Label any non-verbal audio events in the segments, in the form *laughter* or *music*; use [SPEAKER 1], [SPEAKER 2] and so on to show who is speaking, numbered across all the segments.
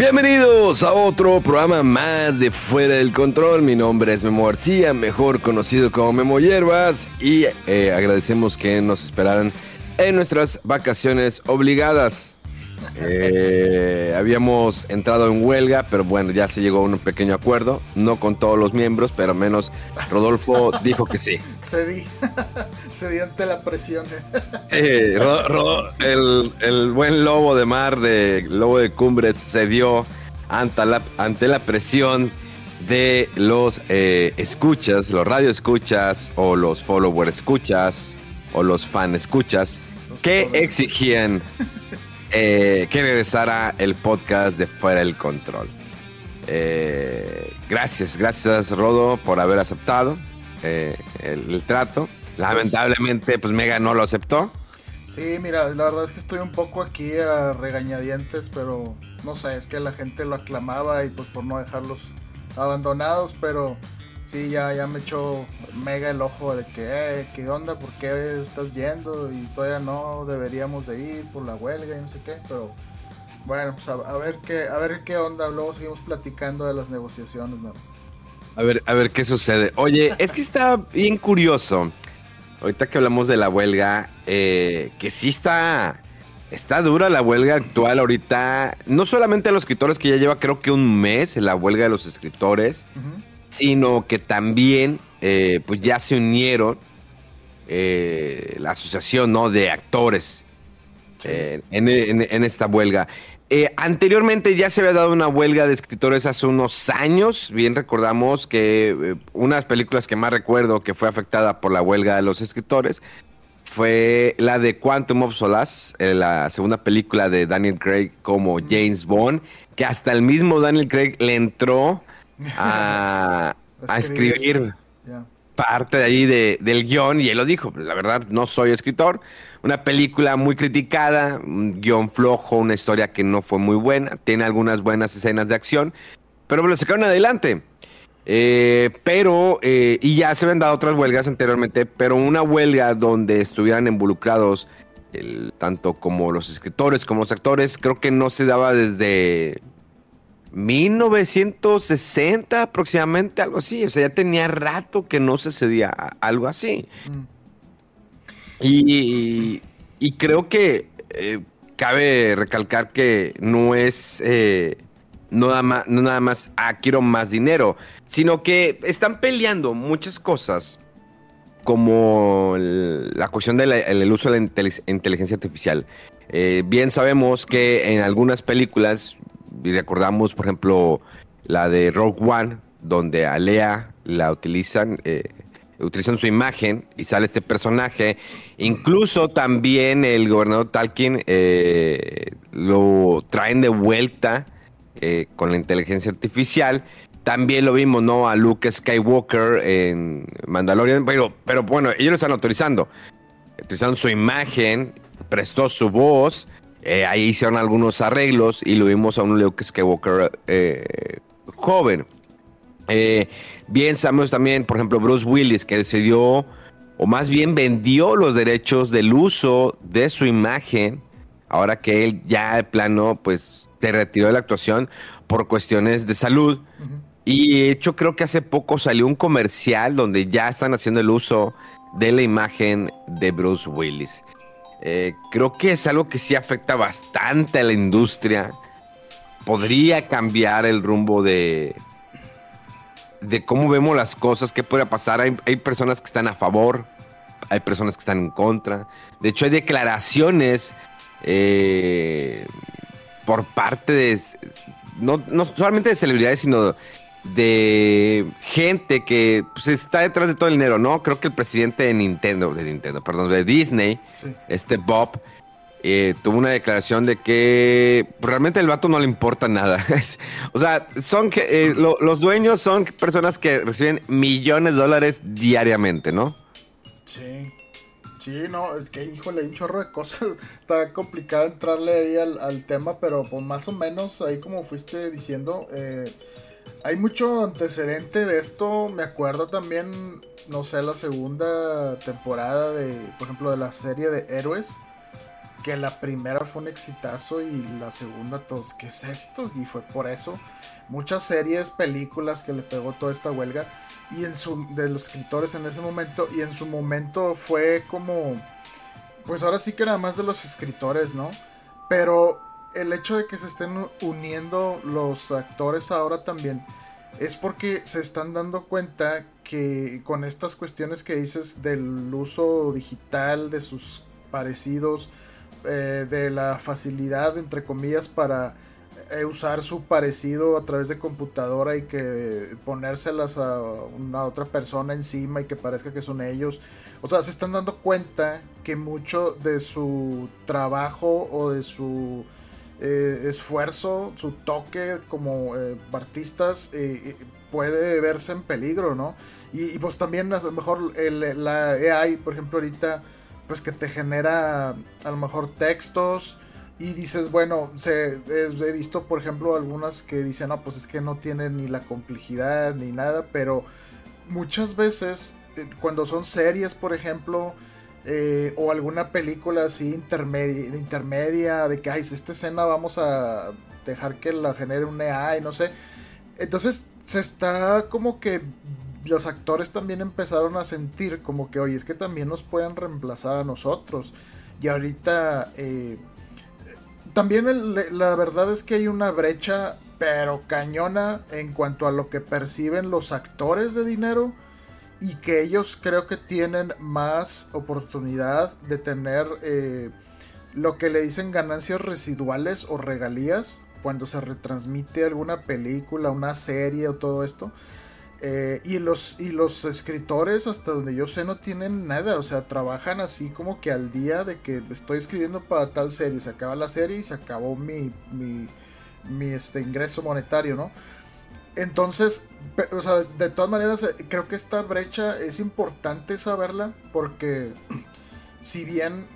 [SPEAKER 1] Bienvenidos a otro programa más de Fuera del Control. Mi nombre es Memo García, mejor conocido como Memo Hierbas, y eh, agradecemos que nos esperaran en nuestras vacaciones obligadas. Eh, habíamos entrado en huelga, pero bueno, ya se llegó a un pequeño acuerdo, no con todos los miembros, pero menos Rodolfo *laughs* dijo que sí.
[SPEAKER 2] Cedí, cedí *laughs* ante la presión.
[SPEAKER 1] Sí, el, el, buen lobo de mar, de lobo de cumbres, cedió ante la, ante la presión de los eh, escuchas, los radio escuchas o los follower escuchas o los fan escuchas que exigían eh, que regresara el podcast de Fuera del Control. Eh, gracias, gracias Rodo por haber aceptado eh, el, trato. Lamentablemente, pues Mega no lo aceptó.
[SPEAKER 2] Sí, mira, la verdad es que estoy un poco aquí a regañadientes, pero no sé, es que la gente lo aclamaba y pues por no dejarlos abandonados, pero sí, ya, ya me echó mega el ojo de que, eh, ¿qué onda? ¿Por qué estás yendo? Y todavía no deberíamos de ir por la huelga y no sé qué, pero bueno, pues a, ver qué, a ver qué onda, luego seguimos platicando de las negociaciones, ¿no?
[SPEAKER 1] A ver, a ver qué sucede. Oye, es que está bien curioso. Ahorita que hablamos de la huelga, eh, que sí está, está dura la huelga actual ahorita. No solamente los escritores que ya lleva creo que un mes en la huelga de los escritores, sino que también eh, pues ya se unieron eh, la asociación ¿no? de actores eh, en, esta huelga. anteriormente ya se había dado una huelga de escritores hace unos años. Bien recordamos que una de las películas que más recuerdo que fue afectada por la huelga de los escritores fue la de Quantum of Solace, la segunda película de Daniel Craig como James Bond, que hasta el mismo Daniel Craig le entró *laughs* a, escribir parte de ahí del guion y él lo dijo, la verdad no soy escritor, una película muy criticada, un guion flojo, una historia que no fue muy buena, tiene algunas buenas escenas de acción, pero me lo sacaron adelante. Eh, pero, eh, y ya se habían dado otras huelgas anteriormente, pero una huelga donde estuvieran involucrados tanto como los escritores como los actores, creo que no se daba desde 1960 aproximadamente, algo así. O sea, ya tenía rato que no se cedía algo así. Mm. Y, creo que eh, cabe recalcar que no es eh, no, nada más, no nada más, ah, quiero más dinero, sino que están peleando muchas cosas como la cuestión del uso de la inteligencia artificial. Eh, bien sabemos que en algunas películas recordamos, por ejemplo, la de Rogue One, donde a Lea la utilizan, eh, utilizan su imagen y sale este personaje. Incluso también el gobernador Talkin eh, lo traen de vuelta eh, con la inteligencia artificial. También lo vimos, ¿no? A Luke Skywalker en Mandalorian. Pero, pero bueno, ellos lo están autorizando. Utilizando su imagen, prestó su voz eh, ahí hicieron algunos arreglos y lo vimos a un Luke Skywalker eh, joven. Eh, bien sabemos también, por ejemplo, Bruce Willis, que decidió, o más bien vendió los derechos del uso de su imagen, ahora que él ya de plano, pues, se retiró de la actuación por cuestiones de salud. Y de hecho, creo que hace poco salió un comercial donde ya están haciendo el uso de la imagen de Bruce Willis. Eh, creo que es algo que sí afecta bastante a la industria. Podría cambiar el rumbo de, de cómo vemos las cosas, qué puede pasar. Hay, personas que están a favor, hay personas que están en contra. De hecho, hay declaraciones eh, por parte de, no, no solamente de celebridades, sino de gente que pues, está detrás de todo el dinero, ¿no? Creo que el presidente de Nintendo, de Nintendo, perdón, de Disney, este Bob, eh, tuvo una declaración de que realmente el vato no le importa nada. *laughs* o sea, son que eh, los dueños son personas que reciben millones de dólares diariamente, ¿no?
[SPEAKER 2] Sí. Sí, no, es que, híjole, hay un chorro de cosas. *laughs* Está complicado entrarle ahí al, tema, pero pues más o menos ahí como fuiste diciendo, eh, hay mucho antecedente de esto. Me acuerdo también, no sé, la segunda temporada de, por ejemplo, de la serie de Héroes que la primera fue un exitazo y la segunda, todos, ¿qué es esto? Y fue por eso. Muchas series, películas que le pegó toda esta huelga y en su, de los escritores en ese momento y en su momento fue como, pues ahora sí que era más de los escritores, ¿no? Pero el hecho de que se estén uniendo los actores ahora también es porque se están dando cuenta que con estas cuestiones que dices del uso digital de sus parecidos, eh, de la facilidad, entre comillas, para eh, usar su parecido a través de computadora y que ponérselas a una otra persona encima y que parezca que son ellos. O sea, se están dando cuenta que mucho de su trabajo o de su eh, esfuerzo, su toque como artistas puede verse en peligro, ¿no? Y, pues también a lo mejor el, la AI, por ejemplo, ahorita pues que te genera a lo mejor textos y dices, bueno, se, he visto por ejemplo algunas que dicen, no, pues es que no tienen ni la complejidad ni nada, pero muchas veces eh, cuando son series, por ejemplo, eh, o alguna película así intermedia, intermedia, de que, ay, esta escena vamos a dejar que la genere un AI, no sé. Entonces se está como que los actores también empezaron a sentir como que, oye, es que también nos pueden reemplazar a nosotros. Y ahorita, eh, también la verdad es que hay una brecha, pero cañona, en cuanto a lo que perciben los actores de dinero. Y que ellos creo que tienen más oportunidad de tener eh, lo que le dicen ganancias residuales o regalías cuando se retransmite alguna película, una serie o todo esto eh, y, los, y los escritores, hasta donde yo sé, no tienen nada. O sea, trabajan así como que al día de que estoy escribiendo para tal serie. Se acaba la serie y se acabó mi, mi, este, ingreso monetario, ¿no? Entonces, o sea, de todas maneras, eh, creo que esta brecha es importante saberla porque *clears throat* si bien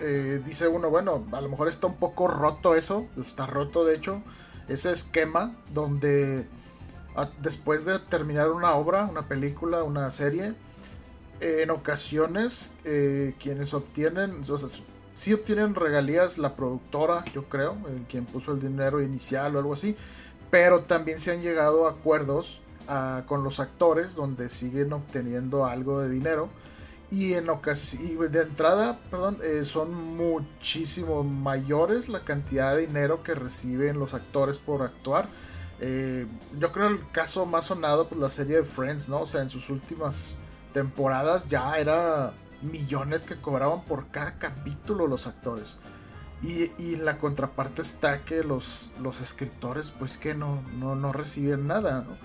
[SPEAKER 2] eh, dice uno, bueno, a lo mejor está un poco roto eso, está roto de hecho, ese esquema donde después de terminar una obra, una película, una serie, en ocasiones eh, quienes obtienen, o sea, sí obtienen regalías la productora, yo creo, quien puso el dinero inicial o algo así, pero también se han llegado a acuerdos ah, con los actores donde siguen obteniendo algo de dinero. Y en de entrada, perdón, eh, son muchísimo mayores la cantidad de dinero que reciben los actores por actuar eh, yo creo el caso más sonado, pues la serie de Friends, ¿no? O sea, en sus últimas temporadas ya era millones que cobraban por cada capítulo los actores. Y, y la contraparte está que los, los escritores, pues que no, no, no reciben nada, ¿no?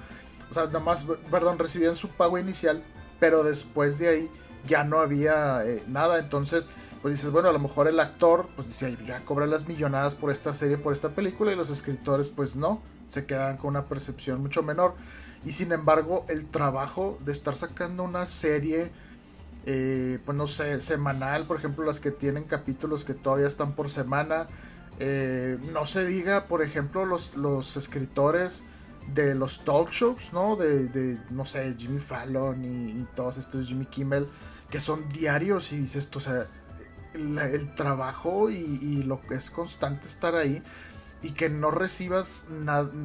[SPEAKER 2] O sea, nada más, perdón, recibían su pago inicial, pero después de ahí ya no había eh, nada. Entonces, pues dices, bueno, a lo mejor el actor, pues dice, ya cobra las millonadas por esta serie, por esta película, y los escritores, pues no se quedan con una percepción mucho menor. Y sin embargo, el trabajo de estar sacando una serie, eh, pues no sé, semanal, por ejemplo, las que tienen capítulos que todavía están por semana. Eh, no se diga, por ejemplo, los, los escritores de los talk shows, ¿no? De, no sé, Jimmy Fallon y, todos estos Jimmy Kimmel, que son diarios y dices, o sea, el, trabajo y, y, lo que es constante estar ahí y que no recibas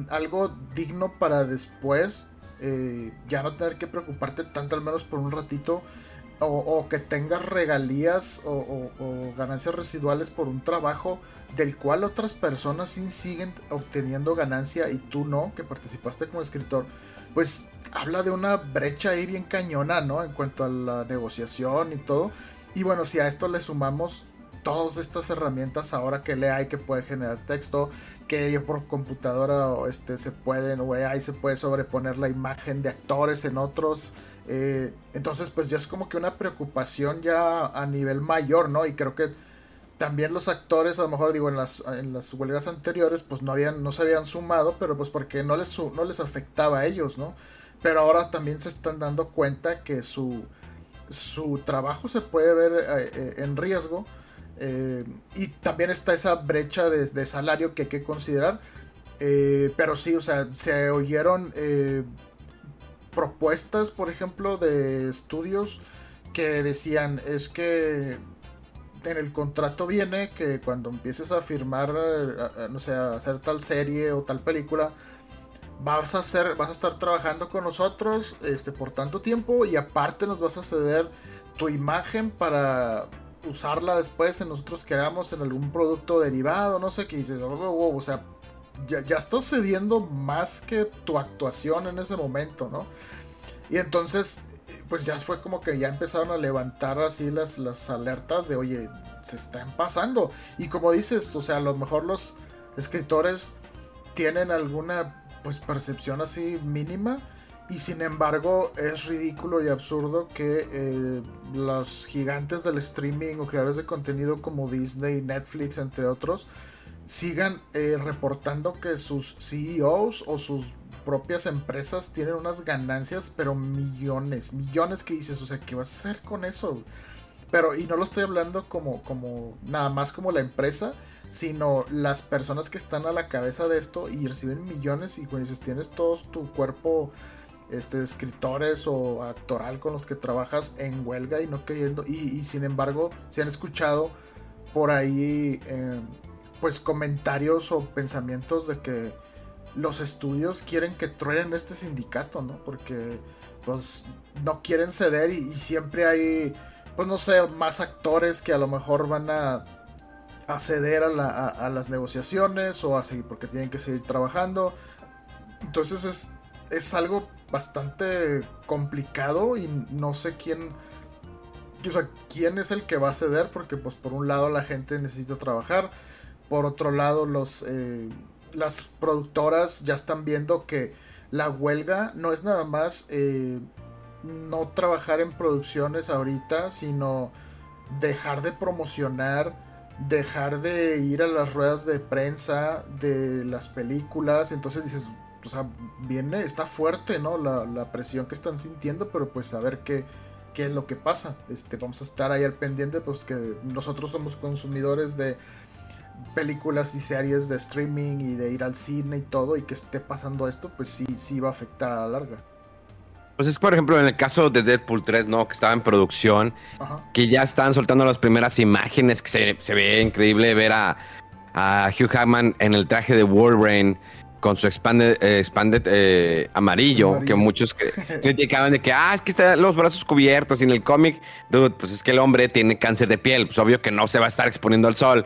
[SPEAKER 2] algo digno para después eh, ya no tener que preocuparte tanto al menos por un ratito o, que tengas regalías o, ganancias residuales por un trabajo del cual otras personas sí siguen obteniendo ganancia y tú no, que participaste como escritor, pues habla de una brecha ahí bien cañona, ¿no? En cuanto a la negociación y todo. Y bueno, si a esto le sumamos todas estas herramientas ahora que le hay que puede generar texto, que por computadora este, se pueden, o AI se puede sobreponer la imagen de actores en otros. Eh, entonces, pues ya es como que una preocupación ya a nivel mayor, ¿no? Y creo que también los actores, a lo mejor digo, en las, en las huelgas anteriores, pues no habían, no se habían sumado, pero pues porque no les, no les afectaba a ellos, ¿no? Pero ahora también se están dando cuenta que su, su trabajo se puede ver eh, eh, en riesgo. Y también está esa brecha de, salario que hay que considerar. pero sí, o sea, se oyeron propuestas, por ejemplo, de estudios que decían es que en el contrato viene que cuando empieces a firmar, no sé, a hacer tal serie o tal película, vas a hacer, vas a estar trabajando con nosotros este, por tanto tiempo y aparte nos vas a ceder tu imagen para usarla después en nosotros queramos en algún producto derivado, no sé qué dices, o sea, ya, ya estás cediendo más que tu actuación en ese momento, ¿no? Y entonces, pues ya fue como que ya empezaron a levantar así las, las alertas de, oye, se están pasando. Y como dices, o sea, a lo mejor los escritores tienen alguna pues percepción así mínima y sin embargo es ridículo y absurdo que eh, los gigantes del streaming o creadores de contenido como Disney, Netflix, entre otros, sigan eh, reportando que sus CEOs o sus propias empresas tienen unas ganancias, pero millones, millones que dices, o sea, ¿qué vas a hacer con eso? Pero, y no lo estoy hablando como, como, nada más como la empresa, sino las personas que están a la cabeza de esto y reciben millones y cuando dices, tienes todo tu cuerpo este, escritores o actoral con los que trabajas en huelga y no queriendo, y, sin embargo, se han escuchado por ahí, eh, pues comentarios o pensamientos de que los estudios quieren que truenen este sindicato, ¿no? Porque pues no quieren ceder y, siempre hay, pues no sé, más actores que a lo mejor van a, a ceder a, las negociaciones o a seguir porque tienen que seguir trabajando. Entonces es, es algo bastante complicado y no sé quién, o sea, quién es el que va a ceder porque pues por un lado la gente necesita trabajar, por otro lado los... Eh, las productoras ya están viendo que la huelga no es nada más eh, no trabajar en producciones ahorita, sino dejar de promocionar, dejar de ir a las ruedas de prensa de las películas. Entonces dices, o sea, viene, está fuerte, ¿no? La, la presión que están sintiendo, pero pues a ver qué, qué es lo que pasa. Este, vamos a estar ahí al pendiente, pues que nosotros somos consumidores de películas y series de streaming y de ir al cine y todo y que esté pasando esto, pues sí, sí va a afectar a la larga.
[SPEAKER 1] Pues es, por ejemplo, en el caso de Deadpool 3, ¿no? Que estaba en producción, que ya estaban soltando las primeras imágenes, que se, se ve increíble ver a, Hugh Hackman en el traje de Wolverine con su expanded, eh, eh, amarillo, que muchos *laughs* criticaban de que, ah, es que está los brazos cubiertos y en el cómic, dude, pues es que el hombre tiene cáncer de piel, pues obvio que no se va a estar exponiendo al sol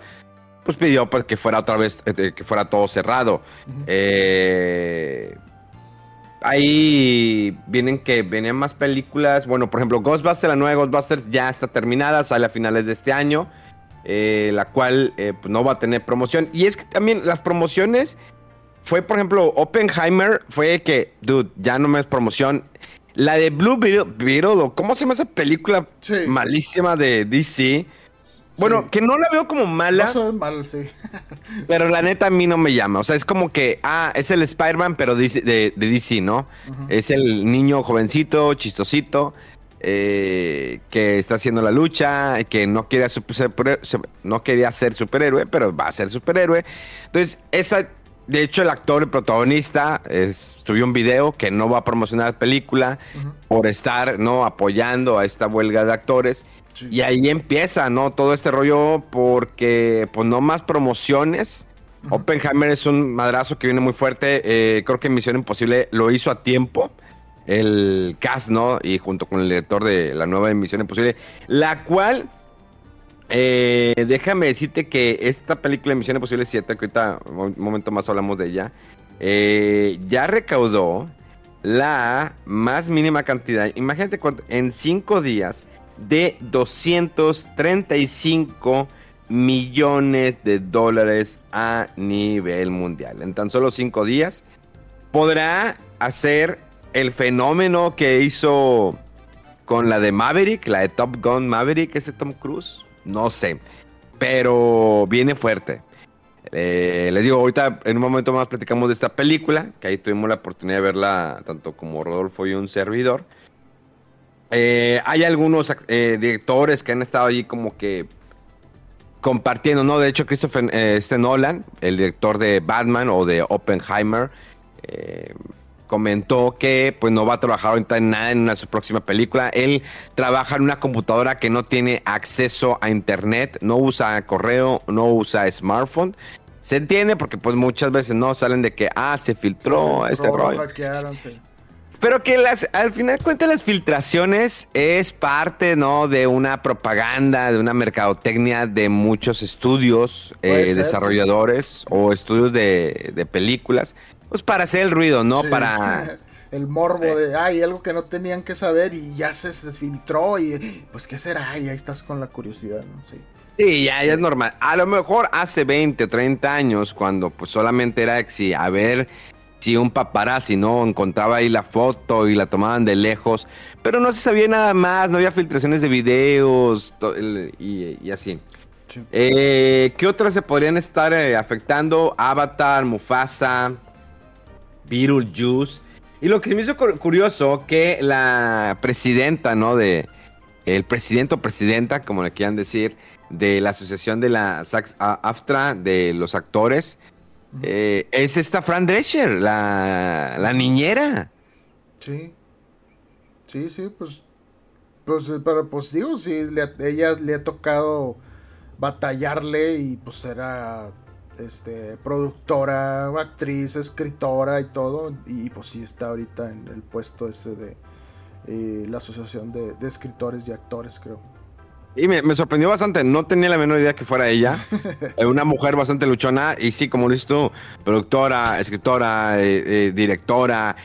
[SPEAKER 1] pues pidió pues, que fuera otra vez, eh, que fuera todo cerrado. Eh, ahí vienen que venían más películas. Bueno, por ejemplo, Ghostbusters, la nueva Ghostbusters ya está terminada, sale a finales de este año. Eh, la cual pues, no va a tener promoción. Y es que también las promociones fue, por ejemplo, Oppenheimer, fue que, dude, ya no me es promoción. La de Blue Beetle, ¿cómo se llama esa película malísima de DC? Bueno, que no la veo como mala.
[SPEAKER 2] No mal, sí. *laughs*
[SPEAKER 1] pero la neta a mí no me llama. O sea, es como que, ah, es el Spider-Man, pero de, DC, ¿no? Es el niño jovencito, chistosito, eh, que está haciendo la lucha, que no quería, no quería ser superhéroe, pero va a ser superhéroe. Entonces, esa, de hecho, el actor, el protagonista, subió un video que no va a promocionar la película por estar, ¿no? Apoyando a esta huelga de actores. Y ahí empieza, ¿no? Todo este rollo porque, pues, no más promociones. Oppenheimer es un madrazo que viene muy fuerte. Eh, creo que Misión Imposible lo hizo a tiempo. El cast, ¿no? Y junto con el director de la nueva Misión Imposible. La cual, eh, déjame decirte que esta película de Misión Imposible 7, que ahorita un momento más hablamos de ella, eh, ya recaudó la más mínima cantidad. Imagínate cuánto, en cinco días de 235 millones de dólares a nivel mundial. En tan solo cinco días podrá hacer el fenómeno que hizo con la de Maverick, la de Top Gun Maverick, ese Tom Cruise. No sé. pero viene fuerte. Eh, les digo, ahorita en un momento más platicamos de esta película, que ahí tuvimos la oportunidad de verla tanto como Rodolfo y un servidor. Eh, hay algunos eh, directores que han estado allí como que compartiendo, ¿no? De hecho, Christopher este Nolan, el director de Batman o de Oppenheimer, comentó que pues no va a trabajar ahorita en nada en su próxima película. Él trabaja en una computadora que no tiene acceso a internet, no usa correo, no usa smartphone. Se entiende porque pues muchas veces no salen de que ah se filtró, este rollo. Pero que las, al final cuenta las filtraciones es parte, ¿no? De una propaganda, de una mercadotecnia de muchos estudios, eh, desarrolladores o estudios de, de películas pues para hacer el ruido, ¿no? Para... *laughs*
[SPEAKER 2] El morbo de, ay, algo que no tenían que saber y ya se desfiltró y pues qué será y ahí estás con la curiosidad, ¿no? Sí.
[SPEAKER 1] Sí, ya, es normal. A lo mejor hace 20 o 30 años, cuando pues solamente era si a ver si un paparazzi, ¿no? Encontraba ahí la foto y la tomaban de lejos, pero no se sabía nada más, no había filtraciones de videos y, así. Eh, ¿Qué otras se podrían estar eh, afectando? Avatar, Mufasa, Beetlejuice. Y lo que me hizo curioso que la presidenta, ¿no? De el presidente o presidenta, como le quieran decir, de la asociación de la AFTRA de los actores, eh, es esta Fran Drescher, la, la niñera.
[SPEAKER 2] Sí. Sí, sí, pues. Pues, eh, pero pues digo, sí, ella le ha tocado batallarle y pues era este, productora, actriz, escritora y todo. Y pues sí está ahorita en el puesto ese de eh, la Asociación de, Escritores y Actores, creo.
[SPEAKER 1] Y me, sorprendió bastante, no tenía la menor idea que fuera ella. *laughs* Eh, una mujer bastante luchona y sí, como lo dices tú, productora, escritora, eh, directora,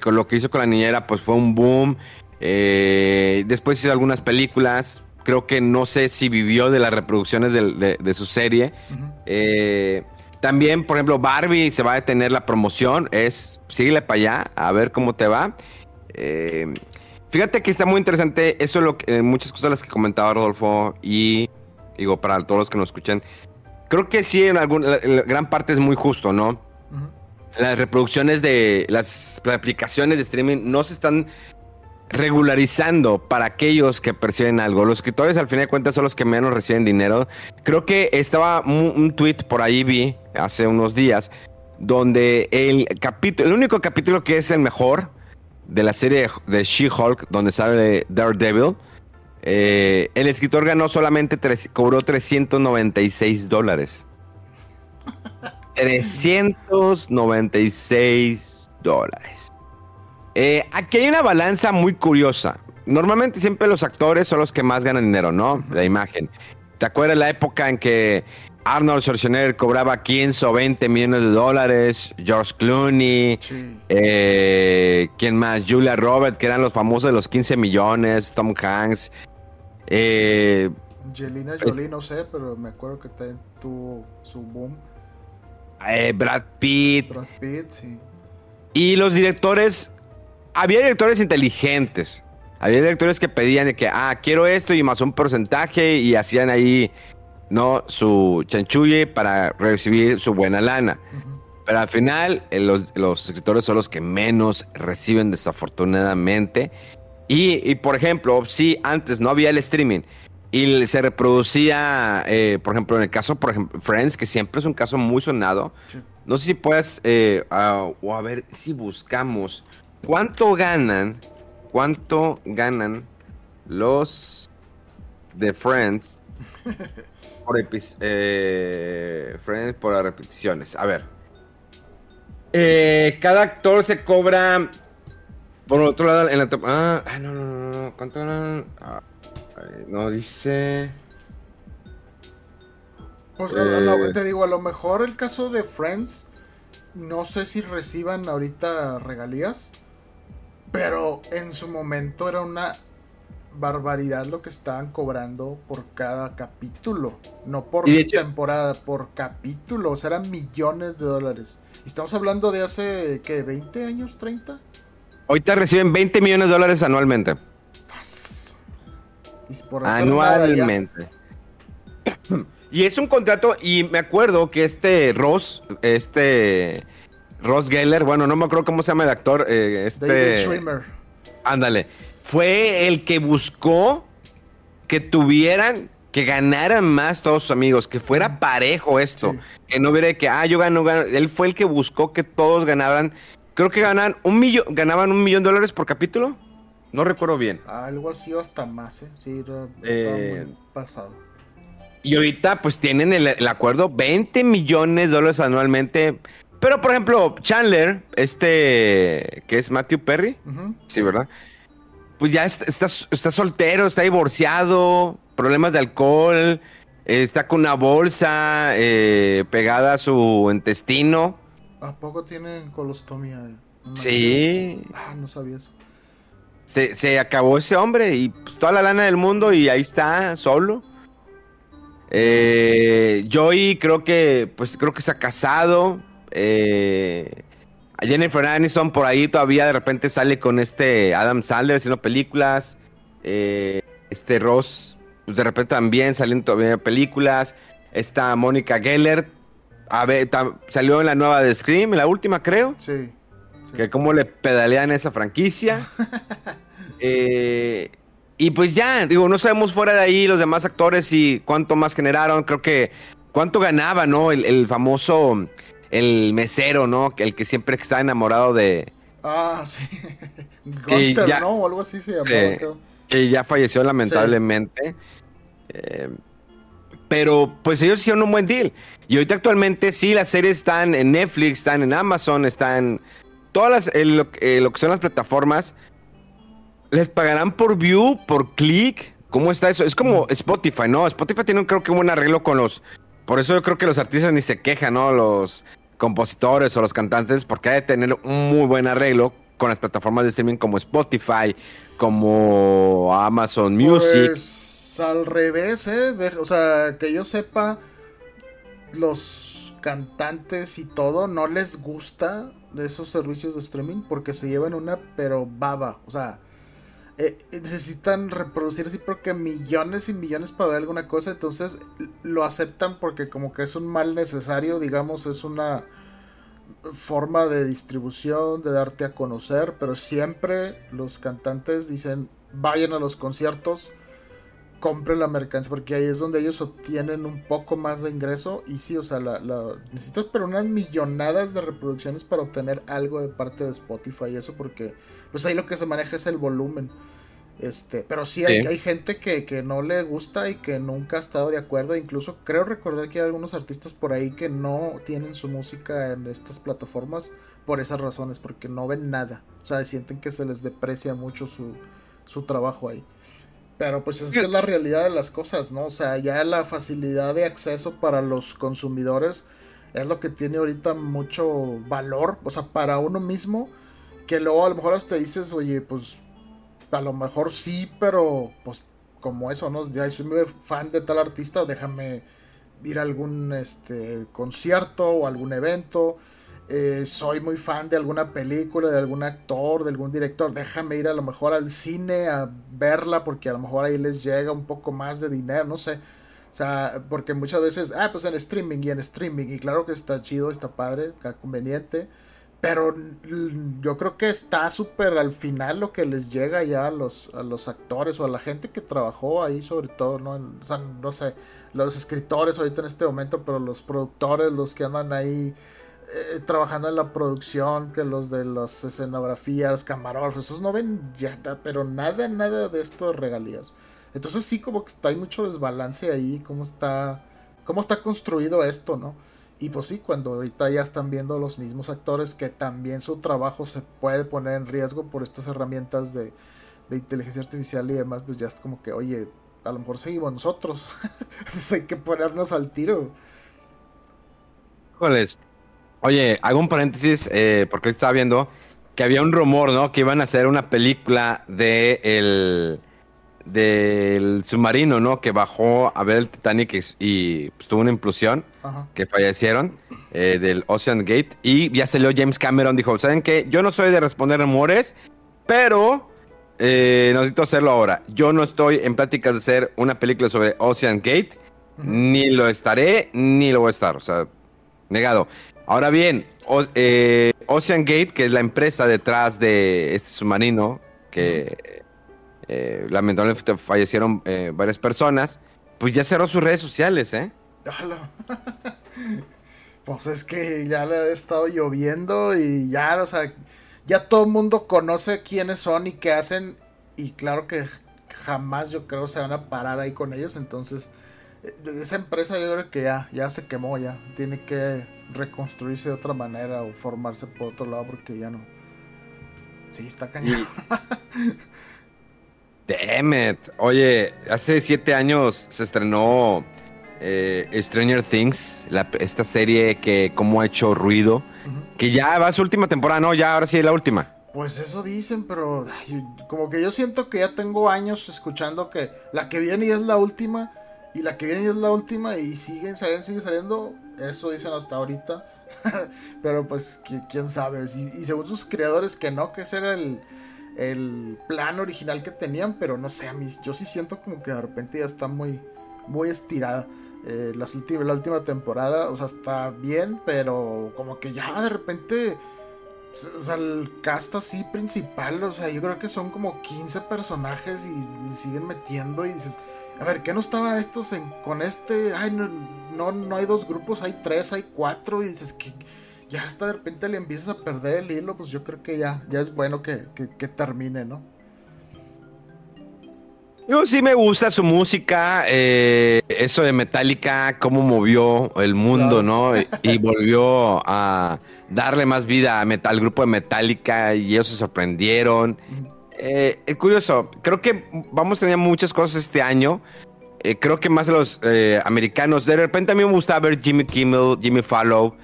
[SPEAKER 1] con lo que hizo con la niñera, pues fue un boom. después hizo algunas películas, creo que no sé si vivió de las reproducciones de, su serie. Eh, también, por ejemplo, Barbie se va a detener la promoción. Es, síguele para allá, a ver cómo te va. Eh, fíjate que está muy interesante. Eso es lo que, eh, muchas cosas las que comentaba Rodolfo. Y digo, para todos los que nos escuchan. Creo que sí, en alguna gran parte es muy justo, ¿no? Las reproducciones de las aplicaciones de streaming no se están regularizando para aquellos que perciben algo. Los escritores al fin de cuentas son los que menos reciben dinero. Creo que estaba un, tweet por ahí vi hace unos días donde el capítulo, el único capítulo que es el mejor de la serie de She-Hulk, donde sale Daredevil, eh, el escritor ganó solamente, cobró 396 dólares. *laughs* 396 dólares. Eh, aquí hay una balanza muy curiosa. Normalmente siempre los actores son los que más ganan dinero, ¿no? La imagen. ¿Te acuerdas la época en que Arnold Schwarzenegger cobraba 15 o 20 millones de dólares? George Clooney, eh, ¿quién más? Julia Roberts, que eran los famosos de los 15 millones, Tom Hanks.
[SPEAKER 2] Eh, Angelina Jolie, no sé, pero me acuerdo que tuvo su boom.
[SPEAKER 1] Eh, Brad Pitt.
[SPEAKER 2] Brad Pitt, sí.
[SPEAKER 1] Y los directores había directores inteligentes. Había directores que pedían de que, ah, quiero esto y más un porcentaje y hacían ahí, ¿no? Su chanchulle para recibir su buena lana. Pero al final, eh, los, escritores son los que menos reciben desafortunadamente. Y, por ejemplo, si antes no había el streaming y se reproducía, eh, por ejemplo, en el caso, por ejemplo, Friends, que siempre es un caso muy sonado. No sé si puedes, eh, o a ver si buscamos ¿Cuánto ganan? ¿Cuánto ganan los de Friends *laughs* por, eh, Friends por las repeticiones? A ver. Eh, cada actor se cobra. Por otro lado, en la ah, ah, no, no, no, no. ¿Cuánto ganan? Ah, no dice.
[SPEAKER 2] Pues eh, te digo, a lo mejor el caso de Friends, no sé si reciban ahorita regalías. Pero en su momento era una barbaridad lo que estaban cobrando por cada capítulo. No por temporada, por capítulo. O sea, eran millones de dólares. Y estamos hablando de hace, ¿qué? ¿20 años? ¿30?
[SPEAKER 1] Ahorita reciben 20 millones de dólares anualmente. anualmente. Y es un contrato, y me acuerdo que este Ross, este Ross Geller, bueno, no me acuerdo cómo se llama el actor, eh, este...
[SPEAKER 2] David Schwimmer.
[SPEAKER 1] Ándale. Fue el que buscó que tuvieran, que ganaran más todos sus amigos, que fuera parejo esto. Que no hubiera que, ah, yo gano, gano. Él fue el que buscó que todos ganaran. Creo que ganan un millón, ganaban un millón de dólares por capítulo. No recuerdo bien.
[SPEAKER 2] Algo así o hasta más, ¿eh? Sí, estaba
[SPEAKER 1] Eh,
[SPEAKER 2] muy pasado.
[SPEAKER 1] Y ahorita pues tienen el, el acuerdo 20 millones de dólares anualmente. Pero por ejemplo, Chandler, este, que es Matthew Perry,
[SPEAKER 2] Ujú.
[SPEAKER 1] sí, ¿verdad? Pues ya está, está, está soltero, está divorciado, problemas de alcohol, eh, está con una bolsa eh, pegada a su intestino.
[SPEAKER 2] ¿A poco tienen colostomía? No
[SPEAKER 1] Sí.
[SPEAKER 2] Ah, no sabía eso.
[SPEAKER 1] se, se acabó ese hombre y pues, toda la lana del mundo y ahí está, solo. Eh, Joey creo que, pues creo que está casado. Eh, Jennifer Aniston por ahí todavía de repente sale con este Adam Sandler haciendo películas. Eh, este Ross, pues de repente también saliendo todavía películas. Esta Mónica Geller, a ver, salió en la nueva de Scream, en la última creo.
[SPEAKER 2] Sí. sí.
[SPEAKER 1] Que cómo le pedalean esa franquicia. *laughs* Eh, y pues ya, digo, no sabemos fuera de ahí los demás actores y cuánto más generaron. Creo que cuánto ganaba, ¿no? El, el famoso, el mesero, ¿no? El que siempre está enamorado de...
[SPEAKER 2] Ah, sí. *laughs* Gunter,
[SPEAKER 1] ya-
[SPEAKER 2] ¿no? O algo así se llamaba,
[SPEAKER 1] Sí.
[SPEAKER 2] creo.
[SPEAKER 1] Que ya falleció lamentablemente. Eh, pero pues ellos hicieron un buen deal. Y ahorita actualmente sí, las series están en Netflix, están en Amazon, están todas las, lo, eh, lo que son las plataformas. Les pagarán por view, por click. ¿Cómo está eso? Es como Spotify, ¿no? Spotify tiene creo que un buen arreglo con los... Por eso yo creo que los artistas ni se quejan, ¿no? Los compositores o los cantantes, porque hay de tener un muy buen arreglo con las plataformas de streaming como Spotify, como Amazon Music.
[SPEAKER 2] Pues al revés, ¿eh? De- o sea, que yo sepa, los cantantes y todo no les gusta de esos servicios de streaming porque se llevan una pero baba. O sea, eh, necesitan reproducir así porque millones y millones para ver alguna cosa. Entonces lo aceptan porque como que es un mal necesario, digamos, es una forma de distribución, de darte a conocer, pero siempre los cantantes dicen vayan a los conciertos, compren la mercancía, porque ahí es donde ellos obtienen un poco más de ingreso y sí, o sea, la- necesitas pero unas millonadas de reproducciones para obtener algo de parte de Spotify y eso porque pues ahí lo que se maneja es el volumen. Este, pero sí hay,
[SPEAKER 1] Sí.
[SPEAKER 2] hay gente que, que no le gusta y que nunca ha estado de acuerdo. Incluso creo recordar que hay algunos artistas por ahí que no tienen su música en estas plataformas por esas razones, porque no ven nada. O sea, sienten que se les deprecia mucho su, su trabajo ahí. Pero pues es que es la realidad de las cosas, ¿no? O sea, ya la facilidad de acceso para los consumidores es lo que tiene ahorita mucho valor, o sea, para uno mismo, que luego a lo mejor hasta dices, oye, pues a lo mejor sí, pero pues como eso, ¿no? Ya soy muy fan de tal artista, déjame ir a algún este concierto o algún evento. Eh, soy muy fan de alguna película, de algún actor, de algún director. Déjame ir a lo mejor al cine a verla porque a lo mejor ahí les llega un poco más de dinero, no sé. O sea, porque muchas veces, ah, pues en streaming y en streaming. Y claro que está chido, está padre, está conveniente. Pero yo creo que está súper al final lo que les llega ya a los, a los actores o a la gente que trabajó ahí sobre todo, ¿no? O sea, no sé, los escritores ahorita en este momento, pero los productores, los que andan ahí eh, trabajando en la producción, que los de las escenografías, camarógrafos, esos no ven ya, pero nada, nada de esto de regalías. Entonces sí como que está, hay mucho desbalance ahí, cómo está, cómo está construido esto, ¿no? Y pues sí, cuando ahorita ya están viendo los mismos actores que también su trabajo se puede poner en riesgo por estas herramientas de, de inteligencia artificial y demás, pues ya es como que, oye, a lo mejor seguimos nosotros. *laughs* Entonces hay que ponernos al tiro.
[SPEAKER 1] Híjoles. Oye, hago un paréntesis eh, porque estaba viendo que había un rumor, ¿no? Que iban a hacer una película de el del submarino, ¿no? Que bajó a ver el Titanic y, pues, tuvo una implosión,
[SPEAKER 2] Ajá.
[SPEAKER 1] que fallecieron eh, del Ocean Gate y ya salió James Cameron, dijo, ¿saben qué? Yo no soy de responder rumores, pero eh, necesito hacerlo ahora. Yo no estoy en pláticas de hacer una película sobre Ocean Gate. Ni lo estaré, ni lo voy a estar. O sea, negado. Ahora bien, eh, Ocean Gate, que es la empresa detrás de este submarino, que eh, lamentablemente fallecieron eh, varias personas, pues ya cerró sus redes sociales, ¿eh? *laughs*
[SPEAKER 2] pues es que ya le ha estado lloviendo y ya, o sea, ya todo el mundo conoce quiénes son y qué hacen. Y claro que jamás yo creo se van a parar ahí con ellos. Entonces, eh, esa empresa yo creo que ya, ya se quemó, ya. Tiene que reconstruirse de otra manera o formarse por otro lado porque ya no. Sí, está cañón. *laughs*
[SPEAKER 1] Damn it. Oye, hace siete años se estrenó eh, Stranger Things, esta serie que como ha hecho ruido, que ya va a su última temporada, ¿no? Ya ahora sí es la última.
[SPEAKER 2] Pues eso dicen, pero como que yo siento que ya tengo años escuchando que la que viene ya es la última y la que viene ya es la última y siguen saliendo, siguen saliendo. Eso dicen hasta ahorita. *laughs* pero pues quién sabe. Y, según sus creadores que no, que ese era el, el plan original que tenían, pero no sé, a mí yo sí siento como que de repente ya está muy, muy estirada. Eh, la última temporada, o sea, está bien, pero como que ya de repente, o sea, el cast así principal, o sea, yo creo que son como 15 personajes y, siguen metiendo y dices, a ver, ¿qué no estaba estos en, con este? Ay, no, no, no hay dos grupos, hay tres, hay cuatro y dices que ya hasta de repente le empiezas a perder el hilo, pues yo creo que ya, ya es bueno que, que termine, ¿no?
[SPEAKER 1] Yo sí me gusta su música, eh, eso de Metallica, cómo movió el mundo, ¿no? *laughs* Y, volvió a darle más vida a al grupo de Metallica y ellos se sorprendieron. Eh, es curioso, creo que vamos a tener muchas cosas este año. Eh, creo que más los americanos. De repente a mí me gusta ver Jimmy Kimmel, Jimmy Fallow.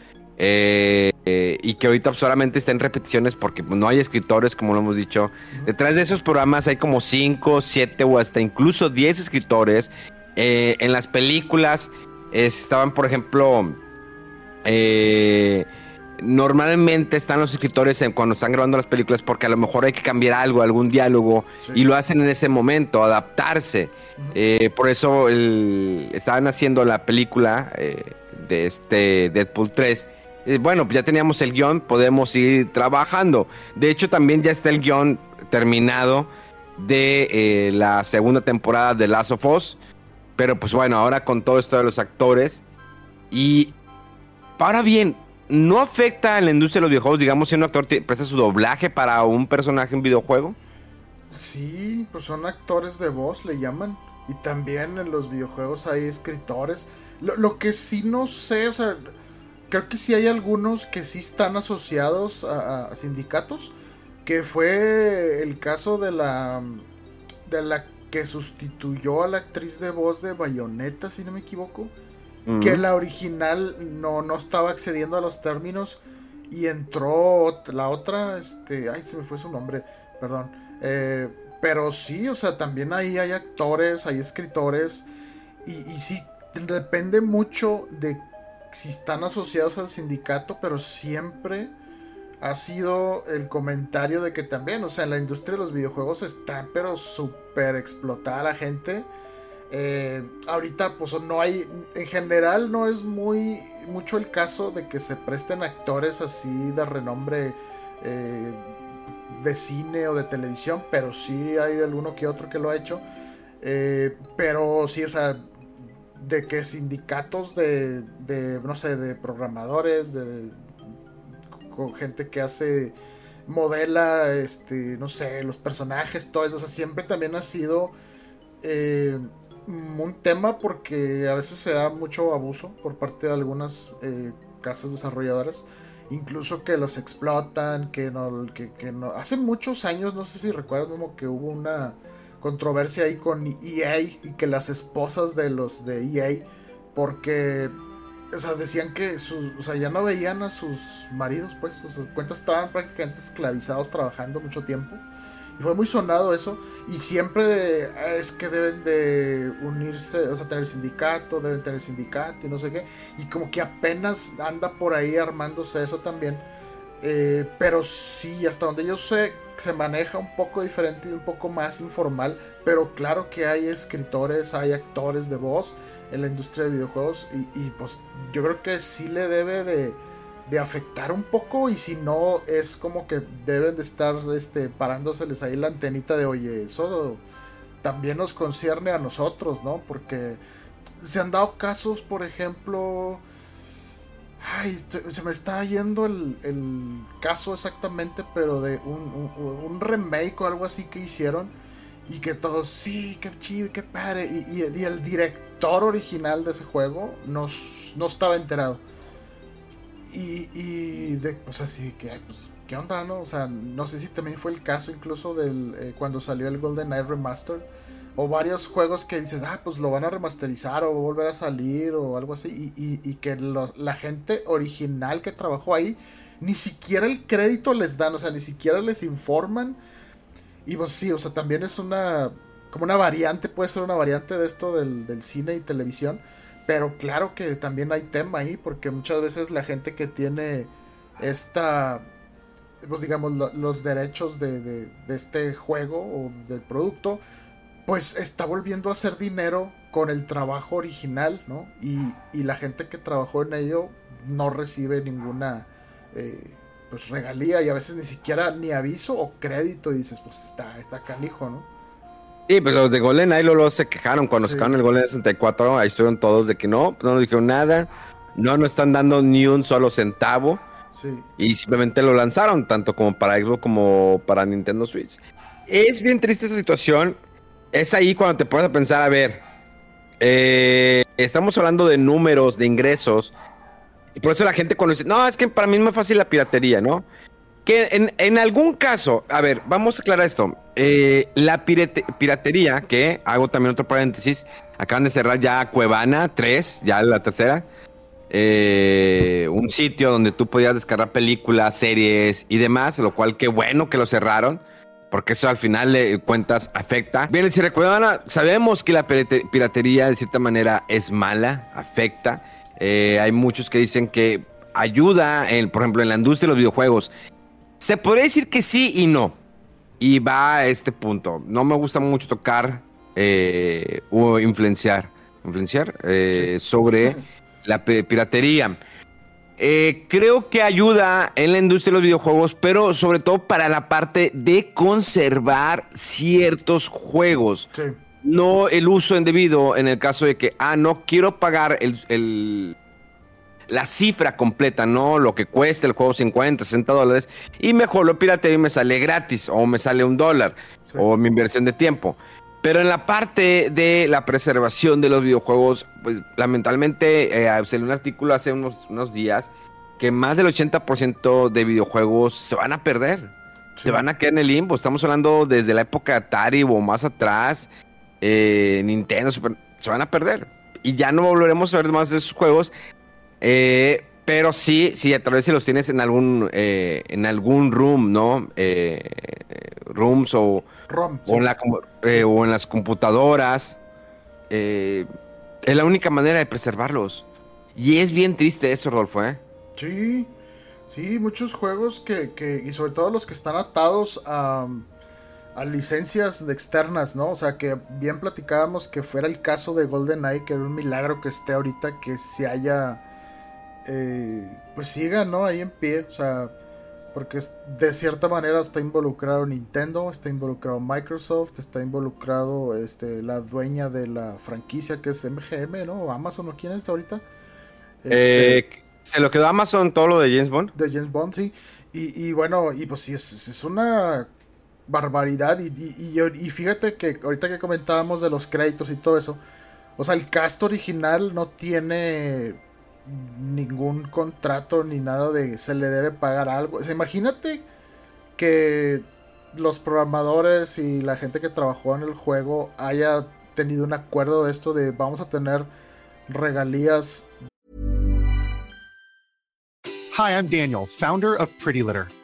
[SPEAKER 1] Eh, y que ahorita solamente está en repeticiones porque no hay escritores, como lo hemos dicho. Detrás de esos programas hay como 5, 7 o hasta incluso 10 escritores. Eh, en las películas estaban, por ejemplo, eh, normalmente están los escritores cuando están grabando las películas porque a lo mejor hay que cambiar algo, algún diálogo, y lo hacen en ese momento, adaptarse. por eso estaban haciendo la película de este Deadpool 3 eh, bueno, ya teníamos el guion, podemos ir trabajando. De hecho, también ya está el guion terminado de eh, la segunda temporada de Last of Us. Pero pues bueno, ahora con todo esto de los actores. Y ahora bien, ¿no afecta a la industria de los videojuegos, digamos, si un actor presta su doblaje para un personaje en videojuego?
[SPEAKER 2] Sí, pues son actores de voz, le llaman. Y también en los videojuegos hay escritores. Lo, lo que sí no sé, o sea, creo que sí hay algunos que sí están asociados a, sindicatos. Que fue el caso de la. de la que sustituyó a la actriz de voz de Bayonetta, si no me equivoco. Que la original no, no estaba accediendo a los términos. Y entró la otra. Este. Ay, se me fue su nombre. Perdón. Eh, pero sí, o sea, también ahí hay actores, hay escritores. Y, y sí, depende mucho de si están asociados al sindicato, pero siempre ha sido el comentario de que también, o sea, en la industria de los videojuegos está pero súper explotada la gente. Eh, ahorita pues no hay, en general no es muy mucho el caso de que se presten actores así de renombre eh, de cine o de televisión, pero sí hay de alguno que otro que lo ha hecho. Eh, pero sí, o sea, de que sindicatos de, de no sé, de programadores, de con gente que hace modela, este, no sé, los personajes, todo eso, o sea, siempre también ha sido eh, un tema porque a veces se da mucho abuso por parte de algunas eh, casas desarrolladoras, incluso que los explotan, que no, que, que no, hace muchos años, no sé si recuerdas como que hubo una controversia ahí con EA y que las esposas de los de EA, porque, o sea, decían que sus, o sea, ya no veían a sus maridos, pues, sus cuentas estaban prácticamente esclavizados trabajando mucho tiempo. Y fue muy sonado eso. Y siempre es que deben de unirse, o sea, tener sindicato, deben tener sindicato y no sé qué. Y como que apenas anda por ahí armándose eso también. Eh, pero sí, hasta donde yo sé, se maneja un poco diferente y un poco más informal, pero claro que hay escritores, hay actores de voz en la industria de videojuegos y, pues yo creo que sí le debe de, de, afectar un poco y si no es como que deben de estar este, parándoseles ahí la antenita de oye, eso también nos concierne a nosotros, ¿no? Porque se han dado casos, por ejemplo Ay, se me está yendo el, caso exactamente, pero de un, remake o algo así que hicieron. Y que todos, sí, qué chido, qué padre. Y, el director original de ese juego no, no estaba enterado. Y, y de, pues así que, ¿qué onda, no? O sea, no sé si también fue el caso incluso del eh, cuando salió el Golden Knight Remastered o varios juegos que dices, ah, pues lo van a remasterizar o volver a salir o algo así, y, que la gente original que trabajó ahí, ni siquiera el crédito les dan, o sea, ni siquiera les informan. Y pues sí, o sea, también es una, como una variante, puede ser una variante de esto del, cine y televisión, pero claro que también hay tema ahí, porque muchas veces la gente que tiene esta pues digamos, los derechos de, de, este juego o del producto, pues está volviendo a hacer dinero con el trabajo original, ¿no? Y, la gente que trabajó en ello no recibe ninguna eh, pues regalía y a veces ni siquiera ni aviso o crédito y dices, pues está, está canijo, ¿no?
[SPEAKER 1] Sí, pero los de Golden ahí lo se quejaron cuando sacaron el Golden 64, ahí estuvieron todos de que no, no nos dijeron nada, no nos están dando ni un solo centavo. Sí. Y simplemente lo lanzaron, tanto como para Xbox como para Nintendo Switch. Es bien triste esa situación es ahí cuando te a pensar, a ver, eh, estamos hablando de números, de ingresos, y por eso la gente cuando dice, no, es que para mí es más fácil la piratería, ¿no? Que en, algún caso, a ver, vamos a aclarar esto. Eh, la piratería, que hago también otro paréntesis, acaban de cerrar ya Cuevana 3, ya la tercera. Eh, un sitio donde tú podías descargar películas, series y demás, lo cual qué bueno que lo cerraron porque eso al final de cuentas afecta. Bien, si recuerdan, sabemos que la piratería de cierta manera es mala, afecta. Eh, hay muchos que dicen que ayuda, en, por ejemplo, en la industria de los videojuegos. Se podría decir que sí y no. Y va a este punto. No me gusta mucho tocar eh, o influenciar, influenciar eh, sobre la piratería. Eh, creo que ayuda en la industria de los videojuegos, pero sobre todo para la parte de conservar ciertos juegos. No el uso indebido en el caso de que, ah, no quiero pagar el, la cifra completa, ¿no? Lo que cuesta el juego 50, 60 dólares. Y mejor lo pirateo y me sale gratis o me sale un dólar o mi inversión de tiempo. Pero en la parte de la preservación de los videojuegos, pues lamentablemente eh, salió un artículo hace unos, unos, días que más del 80% de videojuegos se van a perder. Se van a quedar en el limbo. Estamos hablando desde la época de Atari o más atrás. Eh, Nintendo, se van a perder. Y ya no volveremos a ver más de esos juegos. Eh, pero sí, sí, a través si los tienes en algún, eh, en algún room, ¿no? Eh, rooms o, eh, o, en las computadoras. es la única manera de preservarlos. Y es bien triste eso, Rodolfo, ¿eh?
[SPEAKER 2] Sí, sí, muchos juegos que, que y sobre todo los que están atados a, a licencias externas, ¿no? O sea, que bien platicábamos que fuera el caso de GoldenEye, que era un milagro que esté ahorita, que se haya eh, pues siga, ¿no? Ahí en pie, o sea, porque de cierta manera está involucrado Nintendo, está involucrado Microsoft, está involucrado este, la dueña de la franquicia que es MGM, ¿no? Amazon, ¿o quién es ahorita?
[SPEAKER 1] Eh, este, se lo quedó Amazon todo lo de James Bond.
[SPEAKER 2] De James Bond, sí. Y, bueno, y pues sí, es, es una barbaridad. Y, y, y, fíjate que ahorita que comentábamos de los créditos y todo eso, o sea, el cast original no tiene ningún contrato ni nada de se le debe pagar algo. imagínate que los programadores y la gente que trabajó en el juego haya tenido un acuerdo de esto de vamos a tener regalías.
[SPEAKER 3] Hi, I'm Daniel, founder of Pretty Litter.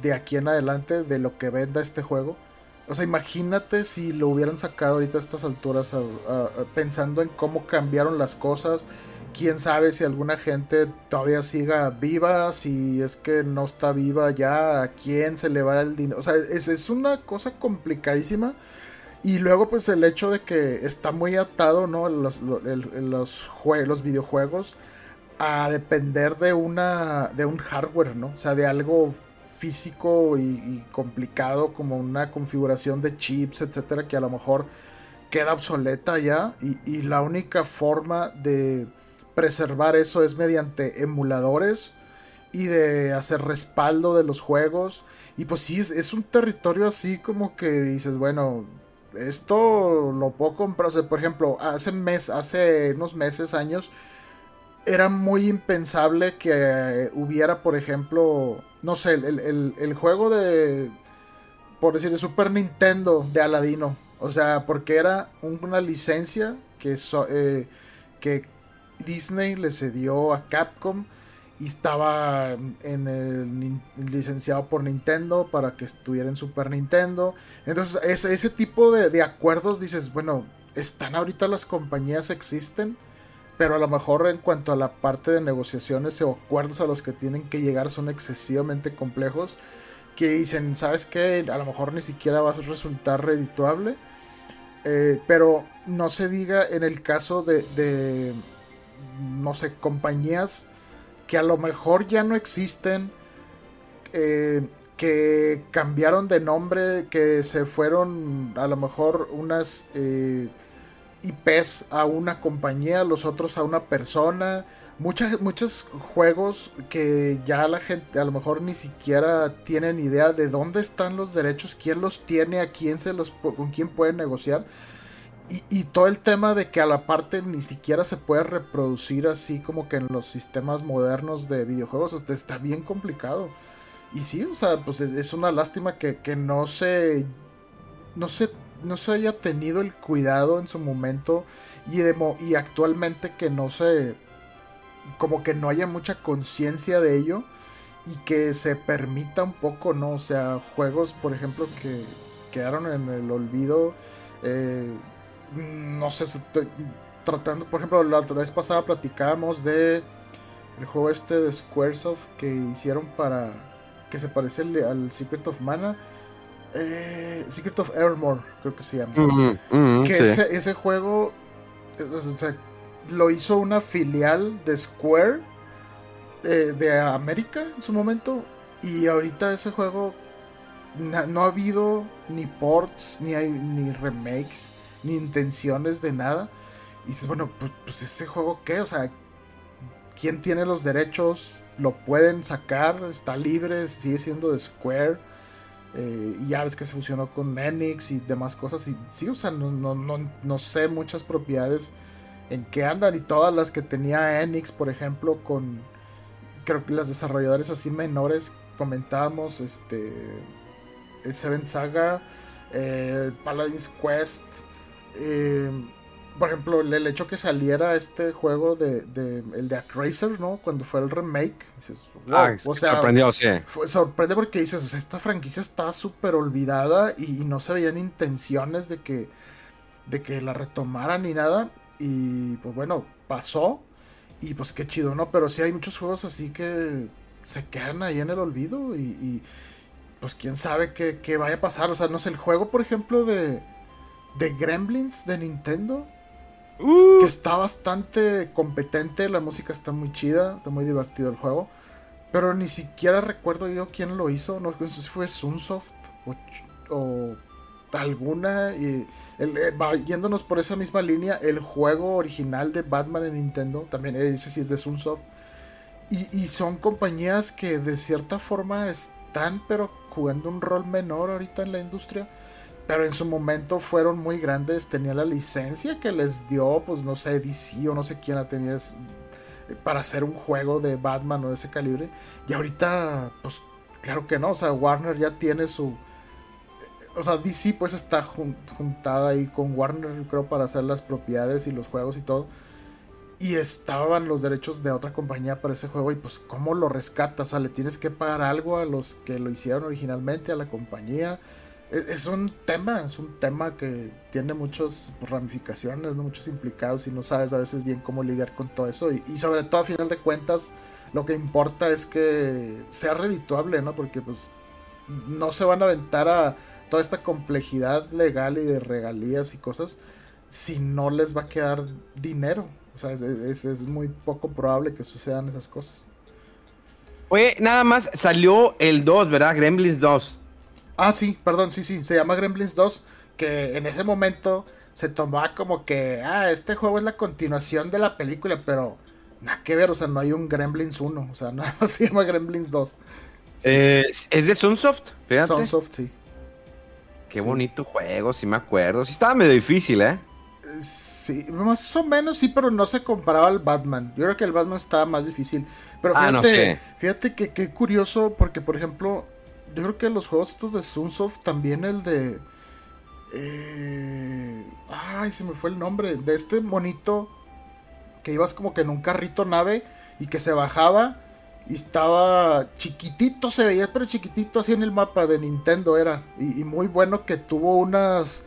[SPEAKER 2] De aquí en adelante, de lo que venda este juego. O sea, imagínate si lo hubieran sacado ahorita a estas alturas, pensando en cómo cambiaron las cosas quién sabe si alguna gente todavía siga viva, si es que no está viva ya, a quién se le va el dinero. O sea, es, una cosa complicadísima. Y luego, pues el hecho de que está muy atado, ¿no? Los, los videojuegos a depender de una. de un hardware, ¿no? O sea, de algo físico y, complicado como una configuración de chips, etcétera, que a lo mejor queda obsoleta ya. Y, y la única forma de preservar eso es mediante emuladores y de hacer respaldo de los juegos. Y pues sí, es, un territorio así como que dices, bueno, esto lo puedo comprar. O sea, por ejemplo, hace, mes, hace unos meses, años, era muy impensable que hubiera, por ejemplo, no sé, el, juego de, por decir, de Super Nintendo de Aladino. O sea, porque era una licencia que, eh, que Disney le cedió a Capcom y estaba en el, licenciado por Nintendo para que estuviera en Super Nintendo. Entonces, ese tipo de, acuerdos dices, bueno, están ahorita las compañías, existen, pero a lo mejor en cuanto a la parte de negociaciones o acuerdos a los que tienen que llegar son excesivamente complejos. Que dicen, ¿sabes qué? A lo mejor ni siquiera va a resultar redituable. Eh, pero no se diga en el caso de, no sé, compañías que a lo mejor ya no existen, eh, que cambiaron de nombre, que se fueron a lo mejor unas eh, IPs a una compañía, los otros a una persona. Muchas, muchos juegos que ya la gente a lo mejor ni siquiera tienen idea de dónde están los derechos, quién los tiene, a quién se los, con quién pueden negociar. Y, todo el tema de que a la parte ni siquiera se puede reproducir así como que en los sistemas modernos de videojuegos, está bien complicado. Y sí, o sea, pues es, una lástima que, no se. No se. No se haya tenido el cuidado en su momento. Y, y actualmente que no se. Como que no haya mucha conciencia de ello. Y que se permita un poco, ¿no? O sea, juegos, por ejemplo, que quedaron en el olvido. Eh, no sé, estoy tratando, por ejemplo, la otra vez pasada platicábamos de el juego este de Squaresoft que hicieron para que se parece al Secret of Mana. Eh, Secret of Evermore, creo que se llama. que ese, juego eh, lo hizo una filial de Square eh, de América en su momento. Y ahorita ese juego no ha habido ni ports, ni, hay, ni remakes ni intenciones de nada. Y dices, bueno, pues, pues, ese juego qué, o sea, ¿quién tiene los derechos? Lo pueden sacar, está libre, sigue siendo de Square. Eh, y ya ves que se fusionó con Enix y demás cosas. Y sí, o sea, no, no, no, no sé muchas propiedades en qué andan. Y todas las que tenía Enix, por ejemplo, con creo que las desarrolladores así menores comentábamos, este, Seven Saga, eh, Paladin's Quest, eh, por ejemplo, el hecho que saliera este juego de, el de Acracer, ¿no? Cuando fue el remake, dices,
[SPEAKER 1] ah, o sea, sorprendió, sí.
[SPEAKER 2] sorprende porque dices, o sea, esta franquicia está súper olvidada y, no se veían intenciones de que, de que la retomaran ni nada. Y pues bueno, pasó y pues qué chido, ¿no? Pero sí hay muchos juegos así que se quedan ahí en el olvido y, pues quién sabe qué, qué vaya a pasar. O sea, no sé, el juego, por ejemplo, de de Gremlins de Nintendo. Uh. Que está bastante competente, la música está muy chida, está muy divertido el juego. Pero ni siquiera recuerdo yo quién lo hizo, no sé si fue Sunsoft o, alguna. Y eh, yéndonos por esa misma línea, el juego original de Batman en Nintendo, también ese sí es de Sunsoft. Y, y son compañías que de cierta forma están, pero jugando un rol menor ahorita en la industria pero en su momento fueron muy grandes. Tenía la licencia que les dio, pues no sé, DC o no sé quién la tenía. eh, para hacer un juego de Batman o de ese calibre. Y ahorita, pues claro que no, o sea, Warner ya tiene su... Eh, o sea, DC pues está juntada ahí con Warner, creo, para hacer las propiedades y los juegos y todo. Y estaban los derechos de otra compañía para ese juego y pues cómo lo rescatas, o sea, le tienes que pagar algo a los que lo hicieron originalmente, a la compañía es un tema, es un tema que tiene muchas ramificaciones, muchos implicados y no sabes a veces bien cómo lidiar con todo eso. Y, sobre todo a final de cuentas lo que importa es que sea redituable, ¿no? Porque pues no se van a aventar a toda esta complejidad legal y de regalías y cosas si no les va a quedar dinero. O sea, es, es muy poco probable que sucedan esas cosas.
[SPEAKER 1] Oye, nada más salió el 2, ¿verdad? Gremlins 2.
[SPEAKER 2] Ah, sí, perdón, sí, sí, se llama Gremlins 2, que en ese momento se tomaba como que, ah, este juego es la continuación de la película, pero nada que ver, o sea, no hay un Gremlins 1, o sea, *laughs* nada más se llama Gremlins 2.
[SPEAKER 1] ¿Es de Sunsoft?
[SPEAKER 2] Fíjate. Sunsoft, sí.
[SPEAKER 1] Qué bonito juego, sí me acuerdo. Sí estaba medio difícil, ¿eh?
[SPEAKER 2] Sí, más o menos sí, pero no se comparaba al Batman. Yo creo que el Batman estaba más difícil. Pero ah, fíjate, fíjate que qué curioso, porque por ejemplo, yo creo que los juegos estos de Sunsoft, también el de... Eh, ay, se me fue el nombre. De este monito que ibas como que en un carrito nave y que se bajaba y estaba chiquitito, se veía, pero chiquitito así en el mapa de Nintendo era. y muy bueno que tuvo unas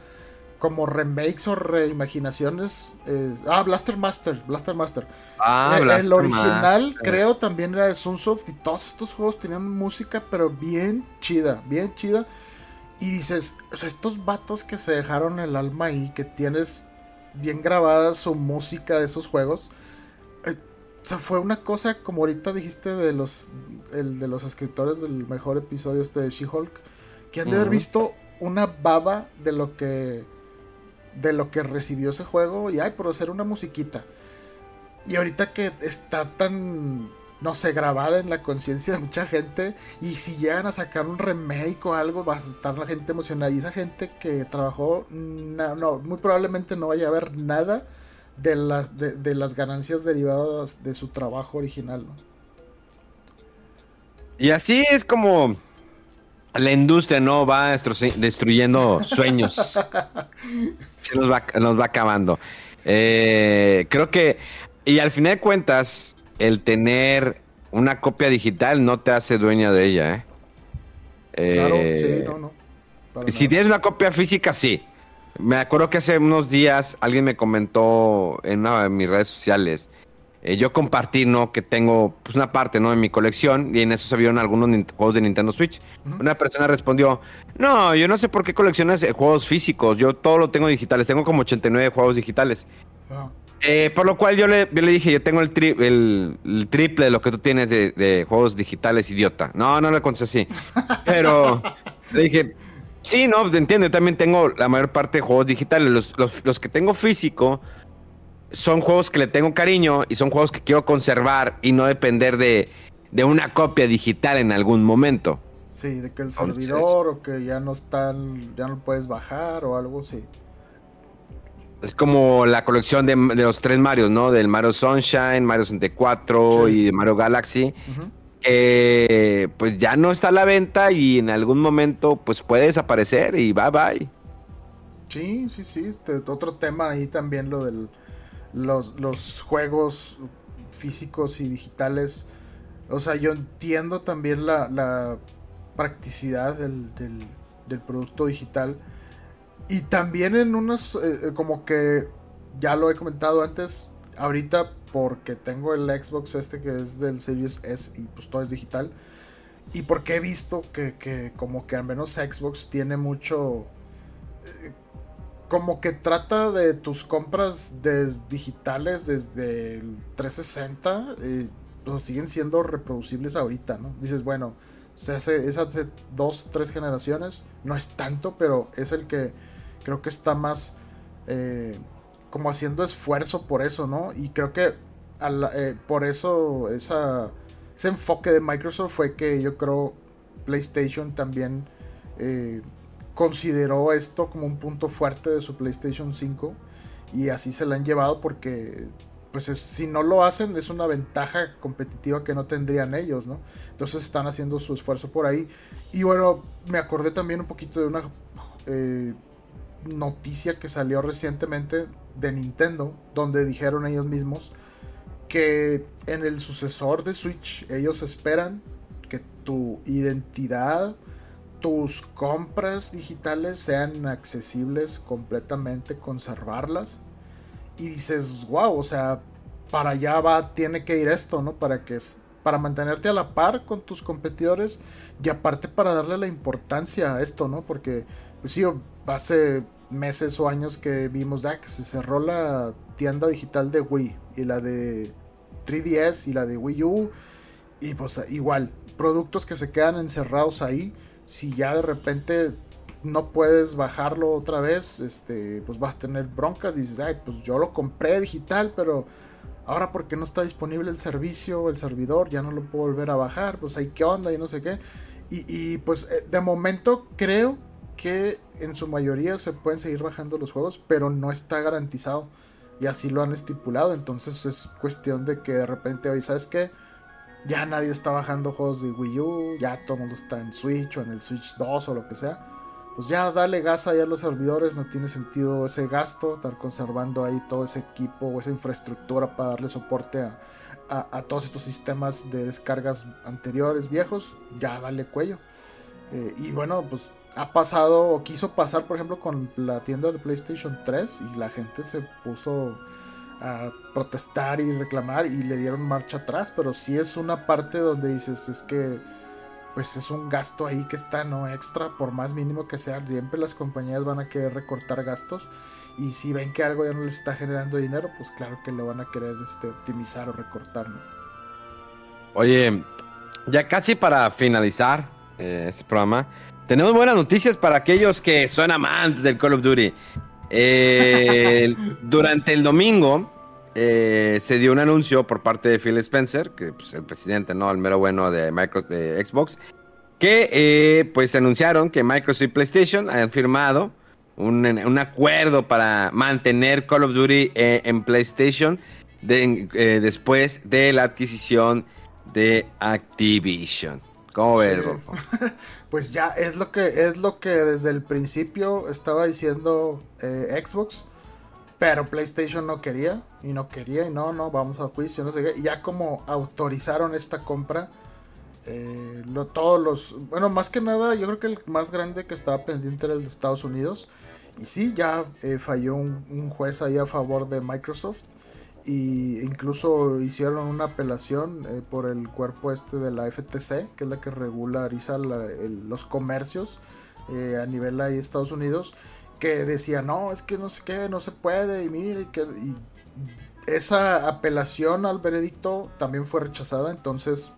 [SPEAKER 2] como remakes o reimaginaciones. Eh, ah, Blaster Master, Blaster Master. Ah, eh, el original creo también era de Sunsoft y todos estos juegos tenían música pero bien chida, bien chida. Y dices, o sea, estos vatos que se dejaron el alma ahí, que tienes bien grabada su música de esos juegos. Eh, o sea, fue una cosa como ahorita dijiste de los, el, de los escritores del mejor episodio este de She-Hulk, que han de haber visto una baba de lo que de lo que recibió ese juego y ay, por hacer una musiquita. Y ahorita que está tan, no sé, grabada en la conciencia de mucha gente, y si llegan a sacar un remake o algo, va a estar la gente emocionada. Y esa gente que trabajó, no, muy probablemente no vaya a ver nada de las, de, las ganancias derivadas de su trabajo original.
[SPEAKER 1] Y así es como la industria no va destruyendo sueños. *laughs* Se nos va, nos va acabando. Eh, creo que, y al final de cuentas, el tener una copia digital no te hace dueña de ella, ¿eh? claro, sí, no, no. si tienes una copia física, sí. Me acuerdo que hace unos días alguien me comentó en una de mis redes sociales eh, yo compartí, ¿no? Que tengo pues una parte, ¿no? En mi colección y en eso se vieron algunos juegos de Nintendo Switch. Una persona respondió, no, yo no sé por qué coleccionas eh, juegos físicos, yo todo lo tengo digitales, tengo como 89 juegos digitales. Ah. Eh, por lo cual yo le, le dije, yo tengo el, el, triple de lo que tú tienes de, juegos digitales, idiota. No, no le contesté así. Pero *laughs* le dije, sí, no, entiendo, yo también tengo la mayor parte de juegos digitales. Los, los, los que tengo físico son juegos que le tengo cariño y son juegos que quiero conservar y no depender de, una copia digital en algún momento.
[SPEAKER 2] Sí, de que el servidor o que ya no están, ya no puedes bajar o algo así.
[SPEAKER 1] Es como la colección de, los tres Marios, ¿no? Del Mario Sunshine, Mario 64 y Mario Galaxy. pues ya no está a la venta y en algún momento pues puede desaparecer y bye bye.
[SPEAKER 2] Sí, sí, sí. Este, otro tema ahí también lo del los, juegos físicos y digitales. O sea, yo entiendo también la, practicidad del, producto digital. Y también en unas, eh, eh, como que, ya lo he comentado antes, ahorita porque tengo el Xbox este que es del Series S y pues todo es digital. Y porque he visto que, que como que al menos Xbox tiene mucho... Eh, como que trata de tus compras digitales desde el 360, eh, pues siguen siendo reproducibles ahorita, ¿no? Dices, bueno, se hace, es hace dos, tres generaciones, no es tanto, pero es el que creo que está más eh, como haciendo esfuerzo por eso, ¿no? Y creo que eh, por eso ese enfoque de Microsoft fue que yo creo PlayStation también consideró esto como un punto fuerte de su PlayStation 5 y así se la han llevado porque pues si no lo hacen es una ventaja competitiva que no tendrían ellos, ¿no? Entonces están haciendo su esfuerzo por ahí. Y bueno, me acordé también un poquito de una eh, noticia que salió recientemente de Nintendo, donde dijeron ellos mismos que en el sucesor de Switch ellos esperan que tu identidad, tus compras digitales sean accesibles completamente, conservarlas. Y dices, wow, o sea, para allá va, tiene que ir esto, ¿no? Para que para mantenerte a la par con tus competidores y aparte para darle la importancia a esto, ¿no? Porque, pues sí, hace meses o años que vimos ah, que se cerró la tienda digital de Wii y la de 3DS y la de Wii U y pues igual, productos que se quedan encerrados ahí, si ya de repente no puedes bajarlo otra vez, este, pues vas a tener broncas y dices, ay, pues yo lo compré digital, pero ahora porque no está disponible el servicio, el servidor, ya no lo puedo volver a bajar, pues ahí qué onda y no sé qué. Y, y pues eh, de momento creo que en su mayoría se pueden seguir bajando los juegos, pero no está garantizado. Y así lo han estipulado. Entonces es cuestión de que de repente hoy, ¿sabes qué? Ya nadie está bajando juegos de Wii U, ya todo el mundo está en Switch o en el Switch 2 o lo que sea. Pues ya dale gas ahí a los servidores, no tiene sentido ese gasto, estar conservando ahí todo ese equipo o esa infraestructura para darle soporte a, a, todos estos sistemas de descargas anteriores, viejos, ya dale cuello. Eh, y bueno, pues ha pasado o quiso pasar, por ejemplo, con la tienda de PlayStation 3 y la gente se puso a protestar y reclamar y le dieron marcha atrás, pero sí es una parte donde dices, es que pues es un gasto ahí que está no extra, por más mínimo que sea, siempre las compañías van a querer recortar gastos y si ven que algo ya no les está generando dinero, pues claro que lo van a querer este, optimizar o recortar,
[SPEAKER 1] Oye, ya casi para finalizar eh, este programa, tenemos buenas noticias para aquellos que son amantes del Call of Duty. Eh, *laughs* durante el domingo eh, se dio un anuncio por parte de Phil Spencer, que es pues, el presidente, ¿no? El mero bueno de, Microsoft, de Xbox, que eh, pues anunciaron que Microsoft y PlayStation han firmado un, acuerdo para mantener Call of Duty en PlayStation después de la adquisición de Activision. ¿Cómo ves, *laughs*
[SPEAKER 2] Pues ya es lo que es lo que desde el principio estaba diciendo eh, Xbox, pero PlayStation no quería y no quería y no, no, vamos a juicio, no sé qué. Y ya como autorizaron esta compra, eh, todos los, bueno, más que nada, yo creo que el más grande que estaba pendiente era el de Estados Unidos. Y sí, ya eh, falló un, juez ahí a favor de Microsoft y incluso hicieron una apelación eh, por el cuerpo este de la FTC, que es la que regulariza los comercios eh, a nivel ahí de Estados Unidos, que decía, no, es que no sé qué, no se puede, y mire, que, y esa apelación al veredicto también fue rechazada, entonces,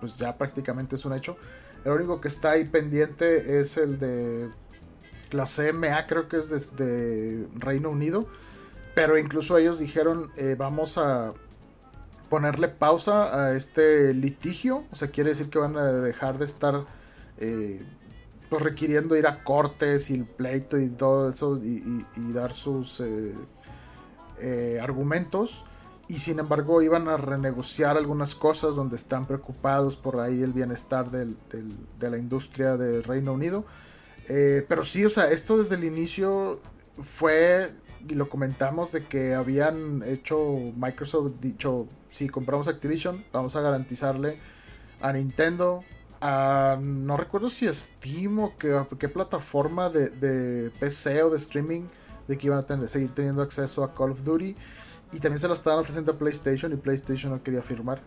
[SPEAKER 2] pues ya prácticamente es un hecho. El único que está ahí pendiente es el de la CMA, creo que es desde Reino Unido pero incluso ellos dijeron, eh, vamos a ponerle pausa a este litigio. O sea, quiere decir que van a dejar de estar eh, pues requiriendo ir a cortes y el pleito y todo eso y, dar sus eh, argumentos. Y sin embargo iban a renegociar algunas cosas donde están preocupados por ahí el bienestar de la industria del Reino Unido. pero sí, o sea, esto desde el inicio fue y lo comentamos de que habían hecho Microsoft dicho si compramos Activision vamos a garantizarle a Nintendo a no recuerdo si Steam o qué, plataforma de, PC o de streaming de que iban a tener, seguir teniendo acceso a Call of Duty y también se lo estaban ofreciendo a PlayStation y PlayStation no quería firmar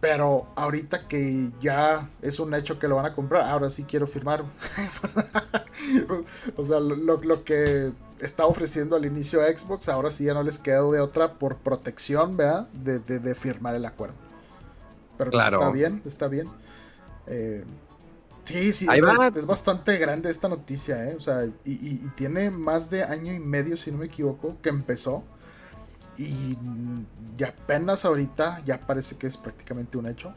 [SPEAKER 2] pero ahorita que ya es un hecho que lo van a comprar, ahora sí quiero firmar. *laughs* o sea, lo, lo, que está ofreciendo al inicio a Xbox, ahora sí ya no les quedó de otra por protección, ¿verdad? De, firmar el acuerdo. Pero pues está bien, está bien. Eh, sí, sí, es, bastante grande esta noticia, ¿eh? O sea, y, tiene más de año y medio, si no me equivoco, que empezó. Y ya apenas ahorita ya parece que es prácticamente un hecho.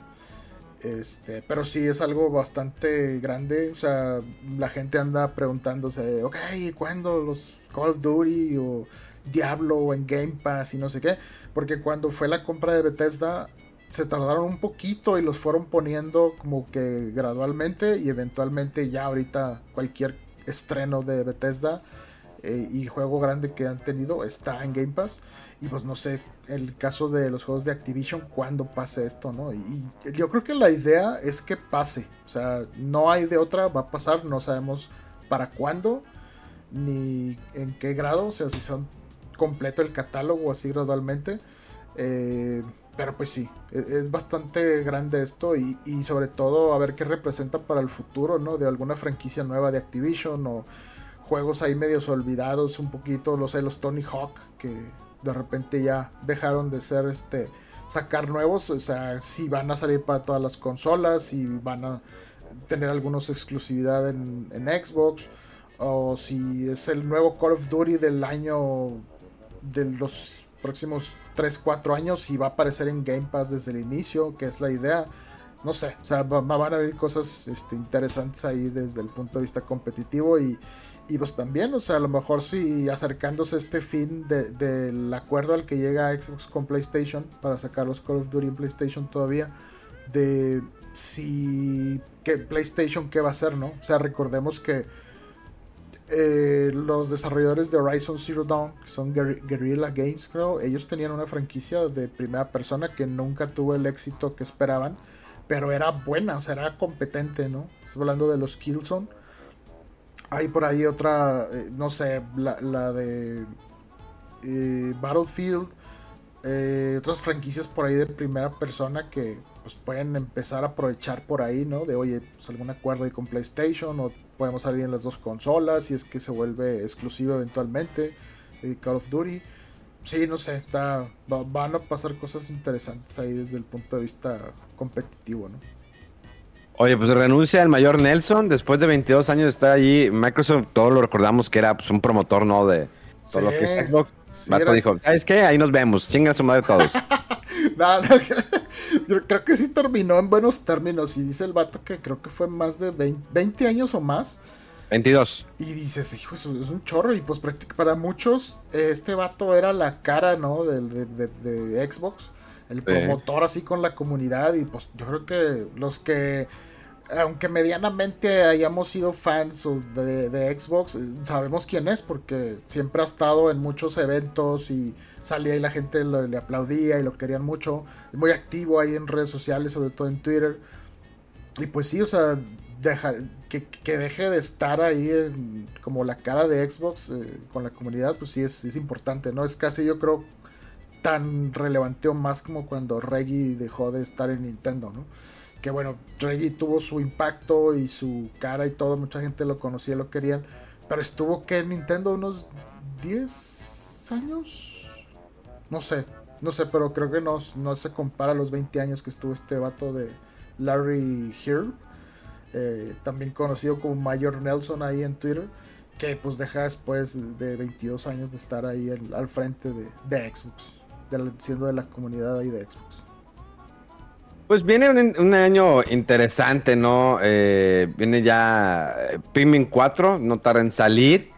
[SPEAKER 2] Este, pero sí es algo bastante grande. O sea, la gente anda preguntándose, ok, ¿cuándo los Call of Duty o Diablo en Game Pass y no sé qué. Porque cuando fue la compra de Bethesda, se tardaron un poquito y los fueron poniendo como que gradualmente y eventualmente ya ahorita cualquier estreno de Bethesda eh, y juego grande que han tenido está en Game Pass. Y pues no sé, el caso de los juegos de Activision, cuándo pase esto, ¿no? Y, yo creo que la idea es que pase. O sea, no hay de otra, va a pasar, no sabemos para cuándo, ni en qué grado, o sea, si son completo el catálogo así gradualmente. Eh, pero pues sí, e, es bastante grande esto y, y, sobre todo a ver qué representa para el futuro, ¿no? De alguna franquicia nueva de Activision o juegos ahí medios olvidados un poquito, los sé, los Tony Hawk, que de repente ya dejaron de ser este sacar nuevos, o sea, si van a salir para todas las consolas, si van a tener algunos exclusividad en, Xbox, o si es el nuevo Call of Duty del año de los próximos 3, 4 años, y va a aparecer en Game Pass desde el inicio, que es la idea. No sé, o sea, van a haber cosas este, interesantes ahí desde el punto de vista competitivo y, y pues también, o sea, a lo mejor si acercándose este fin del acuerdo al que llega Xbox con PlayStation para sacar los Call of Duty en PlayStation todavía, de si que PlayStation qué va a hacer, ¿no? O sea, recordemos que eh, los desarrolladores de Horizon Zero Dawn, que son Guerrilla Games, creo, ellos tenían una franquicia de primera persona que nunca tuvo el éxito que esperaban, pero era buena, o sea, era competente, ¿no? Estoy hablando de los Killzone hay por ahí otra, eh, no sé, la, de eh, Battlefield, otras franquicias por ahí de primera persona que pues pueden empezar a aprovechar por ahí, ¿no? De oye, pues algún acuerdo ahí con PlayStation o podemos salir en las dos consolas si es que se vuelve exclusivo eventualmente, Call of Duty. Sí, no sé, está, van a pasar cosas interesantes ahí desde el punto de vista competitivo, ¿no?
[SPEAKER 1] Oye, pues renuncia el mayor Nelson después de 22 años de estar allí. Microsoft, todos lo recordamos que era pues, un promotor, ¿no? De todo lo que es Xbox. Dijo, ¿sabes qué? Ahí nos vemos. Chinga su madre todos. *laughs*
[SPEAKER 2] no, *laughs* no, yo creo que sí terminó en buenos términos. Y dice el vato que creo que fue más de 20, años o más.
[SPEAKER 1] 22.
[SPEAKER 2] Y dices, hijo, es un chorro. Y pues para muchos, este vato era la cara, ¿no? De, de Xbox el promotor así con la comunidad y pues yo creo que los que aunque medianamente hayamos sido fans de, Xbox, sabemos quién es porque siempre ha estado en muchos eventos y salía y la gente le aplaudía y lo querían mucho. Muy activo ahí en redes sociales, sobre todo en Twitter. Y pues sí, o sea, deja, que, deje de estar ahí como la cara de Xbox eh, con la comunidad, pues sí es, es importante, ¿no? Es casi yo creo tan relevante o más como cuando Reggie dejó de estar en Nintendo, ¿no? Que bueno, Reggie tuvo su impacto y su cara y todo, mucha gente lo conocía, lo querían, pero estuvo que en Nintendo unos 10 años, no sé, no sé, pero creo que no, no se compara a los 20 años que estuvo este vato de Larry Hirb, eh, también conocido como Mayor Nelson ahí en Twitter que pues deja después de 22 años de estar ahí al frente de, de Xbox siendo de la comunidad ahí de Xbox.
[SPEAKER 1] Pues viene un, año interesante, ¿no? Eh, viene ya eh, Pikmin 4, no tarda en salir.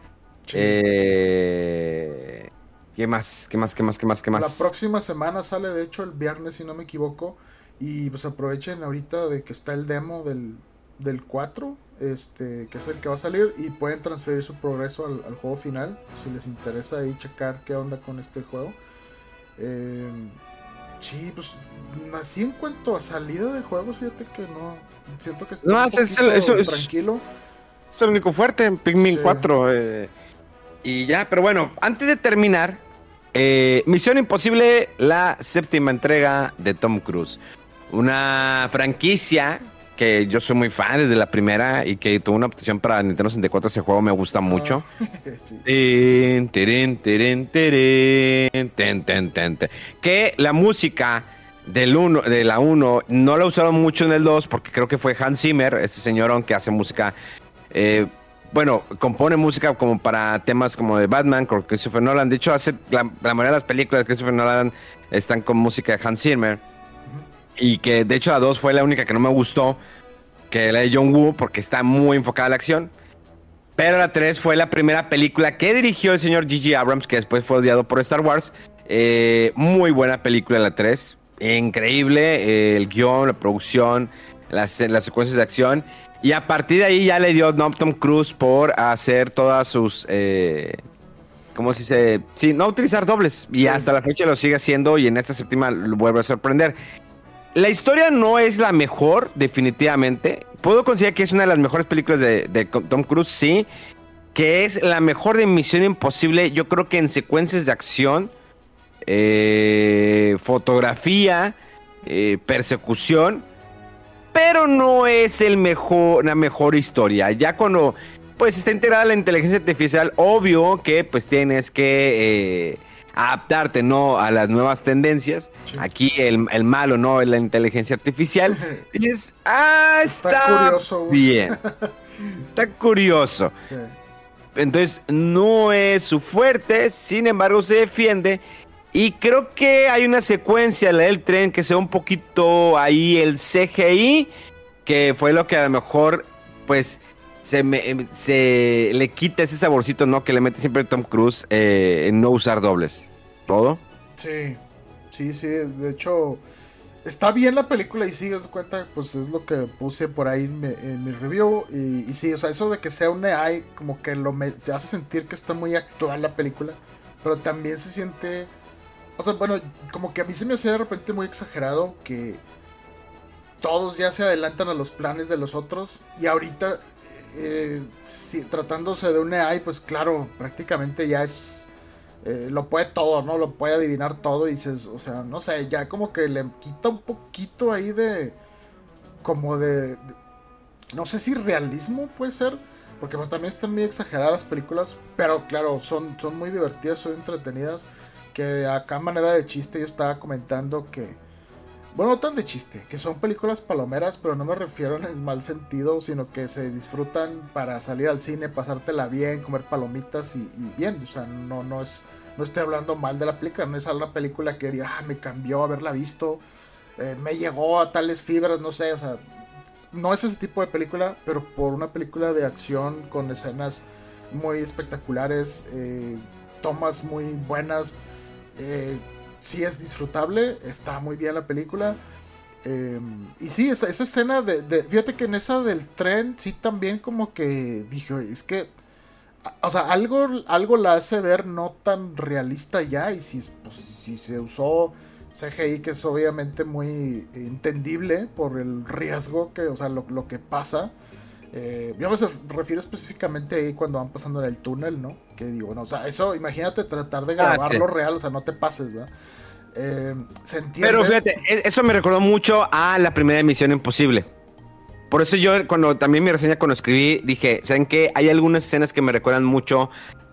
[SPEAKER 1] Eh, ¿Qué más? ¿Qué más? ¿Qué más? ¿Qué más? ¿Qué más?
[SPEAKER 2] La próxima semana sale, de hecho, el viernes, si no me equivoco. Y pues aprovechen ahorita de que está el demo del, del 4, este, que es el que va a salir, y pueden transferir su progreso al, al juego final. Si les interesa ahí checar qué onda con este juego. Eh, sí, pues así en cuanto a salida de juegos, fíjate que no. Siento que está
[SPEAKER 1] no, es tranquilo. Es el único fuerte en Pikmin 4. Eh, y ya, pero bueno, antes de terminar, eh, Misión Imposible, la séptima entrega de Tom Cruise. Una franquicia que yo soy muy fan desde la primera y que tuvo una opción para Nintendo 64. Ese juego me gusta mucho. Que la música del uno, de la 1 no la usaron mucho en el 2 porque creo que fue Hans Zimmer, este señor aunque hace música. Eh, bueno, compone música como para temas como de Batman, con Christopher Nolan. De hecho, hace la, la mayoría de las películas de Christopher Nolan están con música de Hans Zimmer. Y que de hecho la 2 fue la única que no me gustó, que la de John Woo, porque está muy enfocada a la acción. Pero la 3 fue la primera película que dirigió el señor G.G. Abrams, que después fue odiado por Star Wars. Eh, muy buena película la 3. Increíble eh, el guion, la producción, las, las, secuencias de acción. Y a partir de ahí ya le dio Tom Cruise por hacer todas sus... Eh, ¿Cómo se dice? Sí, no utilizar dobles. Y hasta la fecha lo sigue haciendo y en esta séptima lo vuelve a sorprender. La historia no es la mejor, definitivamente. Puedo considerar que es una de las mejores películas de, Tom Cruise, sí. Que es la mejor de Misión Imposible, yo creo que en secuencias de acción, eh, fotografía, eh, persecución. Pero no es el mejor, la mejor historia. Ya cuando pues está integrada la inteligencia artificial, obvio que pues tienes que eh, adaptarte, ¿no? A las nuevas tendencias. Aquí el, malo, ¿no? Es la inteligencia artificial. *laughs* Y es, ah, está, curioso, bien. Está curioso. *laughs* Entonces, no es su fuerte, sin embargo, se defiende. Y creo que hay una secuencia, la del tren, que sea un poquito ahí el CGI, que fue lo que a lo mejor, pues, se, me, se le quita ese saborcito, ¿no? Que le mete siempre Tom Cruise eh, en no usar dobles. ¿Todo?
[SPEAKER 2] Sí, sí, sí. De hecho, está bien la película y sí, das cuenta, pues es lo que puse por ahí en mi, review. Y, sí, o sea, eso de que sea un AI, como que lo se hace sentir que está muy actual la película. Pero también se siente. O sea, bueno, como que a mí se me hacía de repente muy exagerado que todos ya se adelantan a los planes de los otros. Y ahorita eh, tratándose de un AI, pues claro, prácticamente ya es. Eh, lo puede todo, ¿no? Lo puede adivinar todo y dices, o sea, no sé, ya como que le quita un poquito ahí de. Como de. no sé si realismo puede ser. Porque pues también están muy exageradas las películas. Pero claro, son, son muy divertidas, son entretenidas. Que acá manera de chiste yo estaba comentando que bueno, no tan de chiste, que son películas palomeras, pero no me refiero en mal sentido, sino que se disfrutan para salir al cine, pasártela bien, comer palomitas y, bien. O sea, no, no es. No estoy hablando mal de la película, no es una película que diga, ah, me cambió haberla visto, eh, me llegó a tales fibras, no sé, o sea, no es ese tipo de película, pero por una película de acción con escenas muy espectaculares, eh, tomas muy buenas, eh, sí es disfrutable, está muy bien la película. Em, y sí, esa, escena de, Fíjate que en esa del tren, sí también como que dije, es que... O sea, algo, algo la hace ver no tan realista ya. Y si, pues, si se usó CGI, que es obviamente muy entendible por el riesgo que, o sea, lo, lo que pasa. Eh, yo me refiero específicamente ahí cuando van pasando en el túnel, ¿no? Que digo, bueno, o sea, eso, imagínate tratar de ah, grabarlo real, o sea, no te pases, ¿verdad? Eh, se entiende.
[SPEAKER 1] Pero fíjate, e-, eso me recordó mucho a la primera emisión Imposible. Por eso yo, cuando también mi reseña, cuando escribí, dije, ¿saben qué? Hay algunas escenas que me recuerdan mucho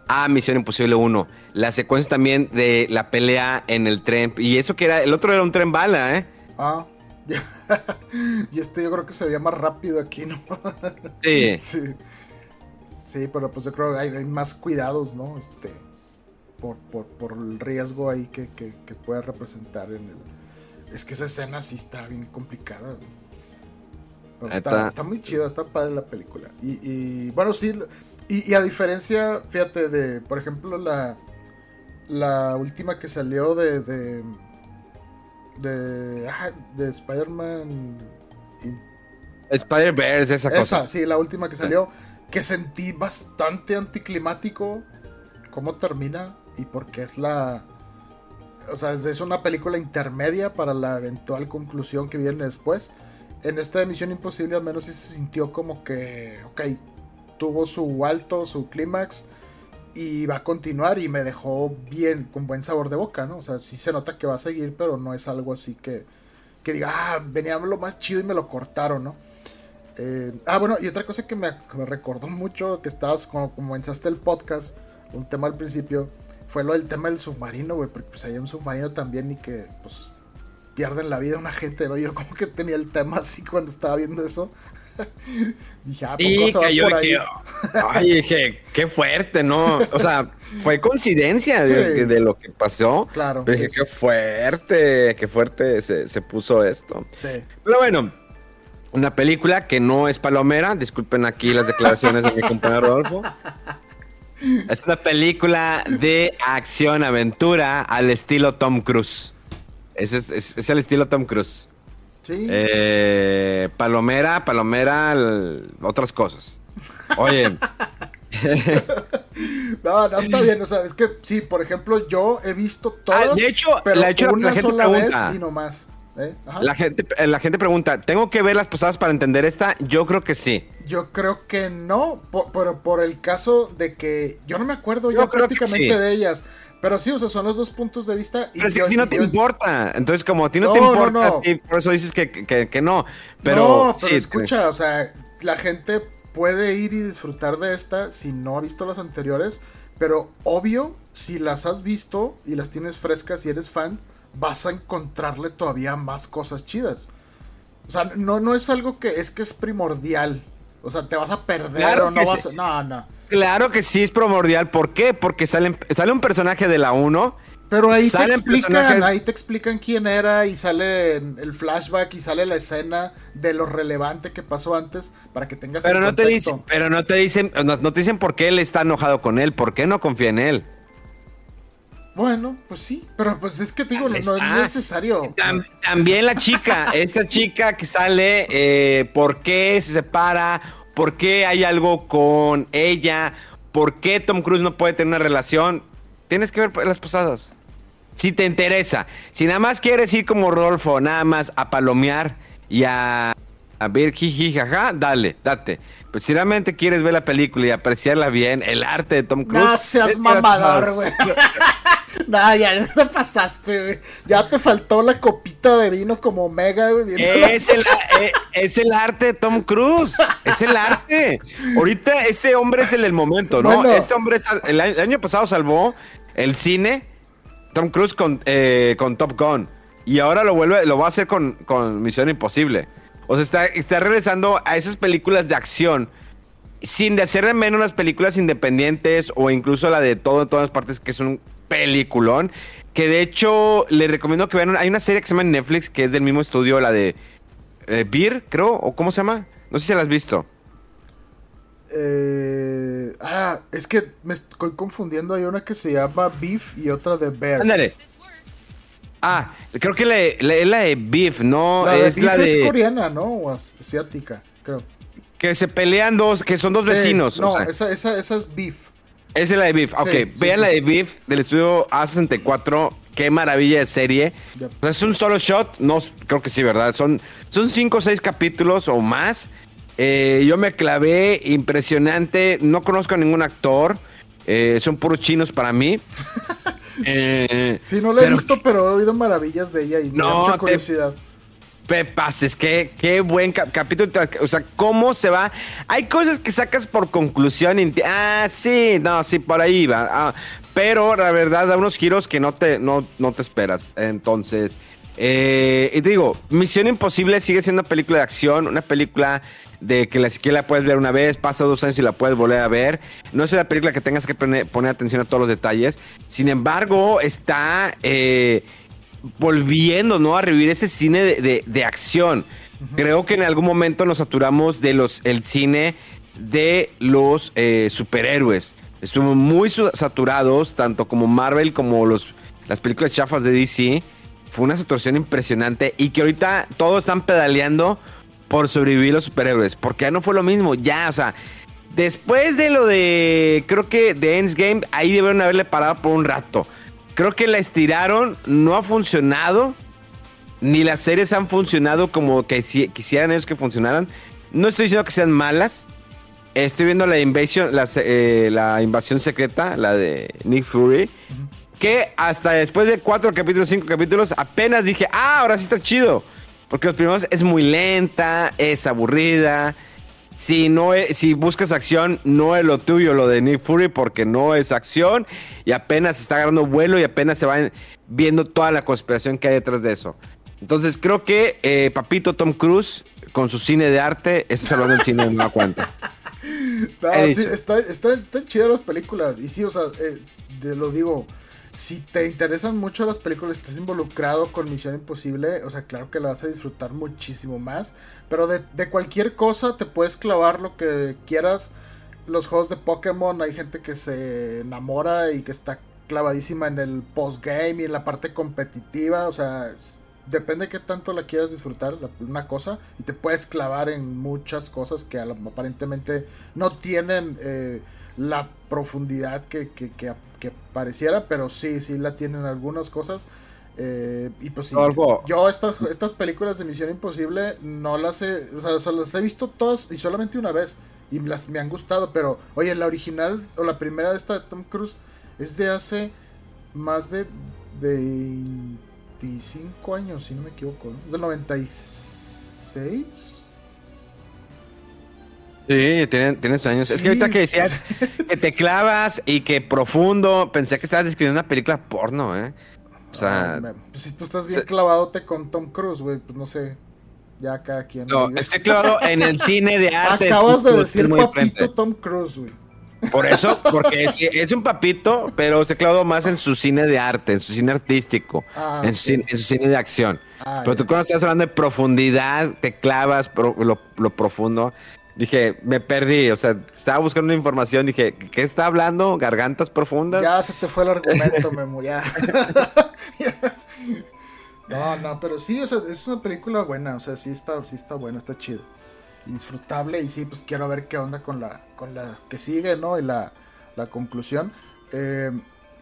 [SPEAKER 1] a Misión Imposible 1. La secuencia también de la pelea en el tren. Y eso que era, el otro era un tren bala, ¿eh?
[SPEAKER 2] Ah. *laughs* y este yo creo que se veía más rápido aquí, ¿no?
[SPEAKER 1] sí. *laughs*
[SPEAKER 2] sí. pero pues yo creo que hay, más cuidados, ¿no? Este, por, por, el riesgo ahí que, que, puede representar en el... Es que esa escena sí está bien complicada, está, muy chida, está padre la película. Y, bueno, sí, y, a diferencia, fíjate, de, por ejemplo, la, la última que salió de de, de Spider-Man.
[SPEAKER 1] Spider-Verse, esa, cosa.
[SPEAKER 2] Esa, sí, la última que salió. Que sentí bastante anticlimático cómo termina y porque es la. O sea, es una película intermedia para la eventual conclusión que viene después. En esta emisión imposible al menos sí se sintió como que, ok, tuvo su alto, su clímax y va a continuar y me dejó bien, con buen sabor de boca, ¿no? O sea, sí se nota que va a seguir, pero no es algo así que, que diga, ah, venía lo más chido y me lo cortaron, ¿no? Eh, ah, bueno, y otra cosa que me, recordó mucho, que estabas como comenzaste el podcast, un tema al principio, fue lo del tema del submarino, güey, porque pues hay un submarino también y que, pues, pierden la vida una gente, ¿no? Yo como que tenía el tema así cuando estaba viendo eso. *laughs* dije, ah,
[SPEAKER 1] sí, por ahí? *laughs* ay, dije, qué fuerte, ¿no? O sea, fue coincidencia de, lo que pasó.
[SPEAKER 2] Claro.
[SPEAKER 1] Pero dije, qué fuerte, qué fuerte se, puso esto.
[SPEAKER 2] Sí.
[SPEAKER 1] Pero bueno, Una película que no es palomera. Disculpen aquí las declaraciones de mi compañero Rodolfo. *laughs* Es una película de acción, aventura al estilo Tom Cruise. Ese es, es- es el estilo Tom Cruise.
[SPEAKER 2] Sí.
[SPEAKER 1] Eh, palomera, palomera, otras cosas. Oye, *laughs*
[SPEAKER 2] No, no está bien. O sea, es que sí, por ejemplo, yo he visto todas.
[SPEAKER 1] Ah, de hecho,
[SPEAKER 2] pero
[SPEAKER 1] la-
[SPEAKER 2] una
[SPEAKER 1] gente
[SPEAKER 2] sola
[SPEAKER 1] pregunta.
[SPEAKER 2] vez y no más. ¿eh?
[SPEAKER 1] La gente, eh, la gente pregunta, ¿tengo que ver las pasadas para entender esta? Yo creo que sí.
[SPEAKER 2] Yo creo que no, por, por, por el caso de que yo no me acuerdo
[SPEAKER 1] Yo
[SPEAKER 2] ya prácticamente
[SPEAKER 1] sí.
[SPEAKER 2] de ellas. Pero sí, o sea, son los dos puntos de vista. Y
[SPEAKER 1] Pero es que a ti no te
[SPEAKER 2] yo-
[SPEAKER 1] importa. Entonces, como a ti no,
[SPEAKER 2] No,
[SPEAKER 1] te
[SPEAKER 2] no,
[SPEAKER 1] importa,
[SPEAKER 2] no.
[SPEAKER 1] a ti, por eso dices que, que- que no. Pero,
[SPEAKER 2] no, pero
[SPEAKER 1] sí,
[SPEAKER 2] escucha, o sea, la gente puede ir y disfrutar de esta si no ha visto las anteriores. Pero obvio, si las has visto y las tienes frescas y eres fan, vas a encontrarle todavía más cosas chidas. O sea, no, no es algo que es que es primordial. O sea, te vas a perder
[SPEAKER 1] Claro
[SPEAKER 2] o no vas
[SPEAKER 1] sí.
[SPEAKER 2] a. No, no.
[SPEAKER 1] Claro que sí es primordial. ¿Por qué? Porque sale, sale un personaje de la 1.
[SPEAKER 2] Pero ahí te explican,
[SPEAKER 1] personajes-
[SPEAKER 2] ahí te explican quién era y sale el flashback y sale la escena de lo relevante que pasó antes para que tengas
[SPEAKER 1] Pero
[SPEAKER 2] el
[SPEAKER 1] no te dicen, pero no te dicen, no, no te dicen por qué él está enojado con él, por qué no confía en él.
[SPEAKER 2] Bueno, pues sí, pero pues es que te digo, no, es necesario.
[SPEAKER 1] Tam- también la chica, esta chica que sale, eh, ¿por qué se separa? ¿Por qué hay algo con ella? ¿Por qué Tom Cruise no puede tener una relación? Tienes que ver las pasadas. Si te interesa. Si nada más quieres ir como Rodolfo, nada más a palomear y a, a ver jiji, jaja, dale, date. Pero si realmente quieres ver la película y apreciarla bien, el arte de Tom Cruise. Las
[SPEAKER 2] mamador, güey. *laughs* *laughs* no, ya te pasaste, güey. Ya te faltó la copita de vino como Omega, güey.
[SPEAKER 1] Es el, eh, es el arte de Tom Cruise. Es el arte. Ahorita este hombre es el del momento, ¿no?
[SPEAKER 2] Bueno.
[SPEAKER 1] Este hombre está- el, año, el año pasado salvó el cine Tom Cruise con, eh, con Top Gun. Y ahora lo vuelve, lo va a hacer con, con Misión Imposible. O sea, está, está regresando a esas películas de acción. Sin de hacer de menos las películas independientes o incluso la de todo en todas partes, que es un peliculón. Que de hecho, les recomiendo que vean. Hay una serie que se llama Netflix, que es del mismo estudio, la de eh, Beer, creo, o cómo se llama. No sé si la has visto.
[SPEAKER 2] Eh, ah, es que me estoy confundiendo. Hay una que se llama Beef y otra de Bear.
[SPEAKER 1] Ándale. Ah, creo que la, la- es la de Beef, ¿no?
[SPEAKER 2] La de
[SPEAKER 1] es
[SPEAKER 2] Beef
[SPEAKER 1] la de
[SPEAKER 2] es coreana, ¿no? O as- asiática, creo.
[SPEAKER 1] que se pelean dos, que son dos
[SPEAKER 2] Sí,
[SPEAKER 1] vecinos.
[SPEAKER 2] no,
[SPEAKER 1] o sea,
[SPEAKER 2] esa, esa, esa es Beef.
[SPEAKER 1] Esa es la de Beef. Ok,
[SPEAKER 2] sí,
[SPEAKER 1] vean
[SPEAKER 2] sí.
[SPEAKER 1] la de Beef del estudio A64. Qué maravilla de serie. O sea, es un solo shot. No, creo que sí, ¿verdad? Son, son cinco o seis capítulos o más. Eh, yo me clavé impresionante. No conozco a ningún actor. Eh, son puros chinos para mí. *laughs* Eh,
[SPEAKER 2] Sí, no la he
[SPEAKER 1] pero
[SPEAKER 2] visto, pero he oído maravillas de ella y
[SPEAKER 1] No,
[SPEAKER 2] mucha
[SPEAKER 1] te-
[SPEAKER 2] curiosidad.
[SPEAKER 1] Pepas, es que qué buen cap- capítulo. O sea, cómo se va. Hay cosas que sacas por conclusión. ah, sí, no, sí, por ahí va. Ah, pero la verdad da unos giros que no te, no, no te esperas. Entonces, eh, y te digo, Misión Imposible sigue siendo una película de acción, una película de que la siquiera la puedes ver una vez, pasa dos años y la puedes volver a ver. No es una película que tengas que poner, poner atención a todos los detalles. Sin embargo, está eh, volviendo, ¿no? A revivir ese cine de, de- de acción. Creo que en algún momento nos saturamos de los el cine de los eh, superhéroes. Estuvimos muy saturados, tanto como Marvel como los, las películas chafas de DC. Fue una saturación impresionante y que ahorita todos están pedaleando por sobrevivir los superhéroes. Porque ya no fue lo mismo, ya, o sea, después de lo de, creo que de Endgame, ahí debieron haberle parado por un rato. Creo que la estiraron, no ha funcionado, ni las series han funcionado como que si- quisieran ellos que funcionaran. No estoy diciendo que sean malas. Estoy viendo la se- eh, la invasión secreta, la de Nick Fury. Que hasta después de cuatro capítulos, cinco capítulos, apenas dije, ah, ahora sí está chido. Porque los primeros es muy lenta, es aburrida. Si, no es- si buscas acción, no es lo tuyo, lo de Nick Fury, porque no es acción. Y apenas está agarrando vuelo y apenas se va viendo toda la conspiración que hay detrás de eso. Entonces creo que eh, Papito Tom Cruise, con su cine de arte, está salvando el cine de nueva cuenta.
[SPEAKER 2] No, *laughs* sí,
[SPEAKER 1] dicho.
[SPEAKER 2] está, está, están chidas las películas. Y sí, o sea, eh, te lo digo. Si te interesan mucho las películas, estás involucrado con Misión Imposible, o sea, claro que la vas a disfrutar muchísimo más. Pero de, de cualquier cosa te puedes clavar lo que quieras. Los juegos de Pokémon, hay gente que se enamora y que está clavadísima en el postgame y en la parte competitiva. O sea, depende de qué tanto la quieras disfrutar, una cosa, y te puedes clavar en muchas cosas que aparentemente no tienen eh, la profundidad que, que, que, pareciera, pero sí, sí la tienen algunas cosas. Eh, y pues sí, yo estas, estas películas de Misión Imposible no las he, o sea, las he visto todas y solamente una vez y las me han gustado, pero oye, la original o la primera de esta de Tom Cruise es de hace más de 25 años, si no me equivoco, es del 96.
[SPEAKER 1] Sí, tienes años. es que ahorita que decías *laughs* que te clavas y que profundo, pensé que estabas describiendo una película porno, ¿eh? O sea.
[SPEAKER 2] pues si tú estás bien clavadote con Tom Cruise, güey, pues no sé. Ya cada quien.
[SPEAKER 1] No, estoy clavado en el cine de *laughs* arte.
[SPEAKER 2] Acabas de decir papito Tom Cruise, güey.
[SPEAKER 1] Por eso, *laughs* porque es, un papito, pero se clavado más en su cine de arte, en su cine artístico, ah, en, su cine, de acción. Ah, pero tú cuando estás hablando de profundidad, te clavas lo, lo profundo. Dije, me perdí, o sea, estaba buscando una información, dije, ¿qué está hablando? ¿Gargantas profundas?
[SPEAKER 2] Ya se te fue el argumento, *laughs* Memo, ya. *laughs* no, no, pero sí, o sea, es una película buena, o sea, sí está, sí está buena, está chido. disfrutable, y sí, pues quiero ver qué onda con la, con la que sigue, ¿no? Y la, la conclusión. Eh,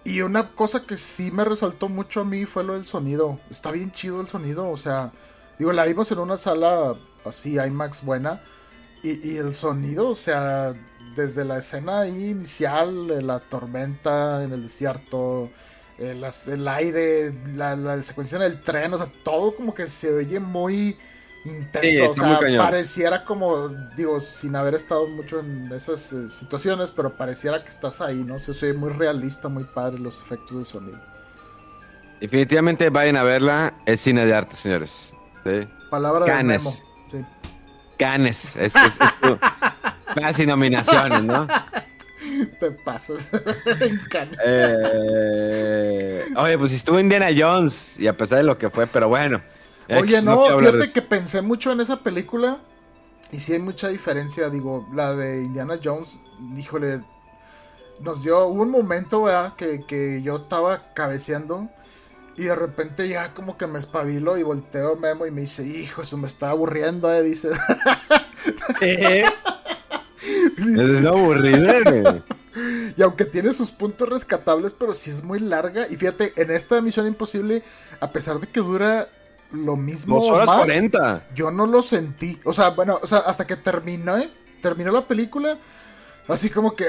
[SPEAKER 2] y una cosa que sí me resaltó mucho a mí fue lo del sonido. Está bien chido el sonido, o sea, digo, la vimos en una sala así, IMAX buena y, el sonido, o sea, desde la escena inicial, la tormenta en el desierto, el, el aire, la, la, secuencia en el tren, o sea, todo como que se oye muy intenso, o sea, pareciera como, digo, sin haber estado mucho en esas eh, situaciones, pero pareciera que estás ahí, ¿no? Se oye muy realista, muy padre los efectos de sonido.
[SPEAKER 1] Definitivamente vayan a verla, es cine de arte, señores.
[SPEAKER 2] Palabra de Memo.
[SPEAKER 1] Canes. Es, casi *laughs* nominaciones, ¿no?
[SPEAKER 2] Te pasas. *laughs*
[SPEAKER 1] Canes. Eh, oye, pues estuvo Indiana Jones y a pesar de lo que fue, pero bueno.
[SPEAKER 2] Oye, no, fíjate que pensé mucho en esa película y sí hay mucha diferencia. Digo, la de Indiana Jones, híjole, nos dio un momento, ¿verdad? Que, que yo estaba cabeceando y de repente ya como que me espabilo y volteo Memo y me dice, hijo, eso me está aburriendo, eh, dice. *laughs*
[SPEAKER 1] ¿Eh? es aburrido,
[SPEAKER 2] Y aunque tiene sus puntos rescatables, pero sí es muy larga. Y fíjate, en esta Misión Imposible, a pesar de que dura lo mismo.
[SPEAKER 1] Dos horas 40.
[SPEAKER 2] Yo no lo sentí. O sea, bueno, o sea, hasta que terminó, ¿eh? Terminó la película así como que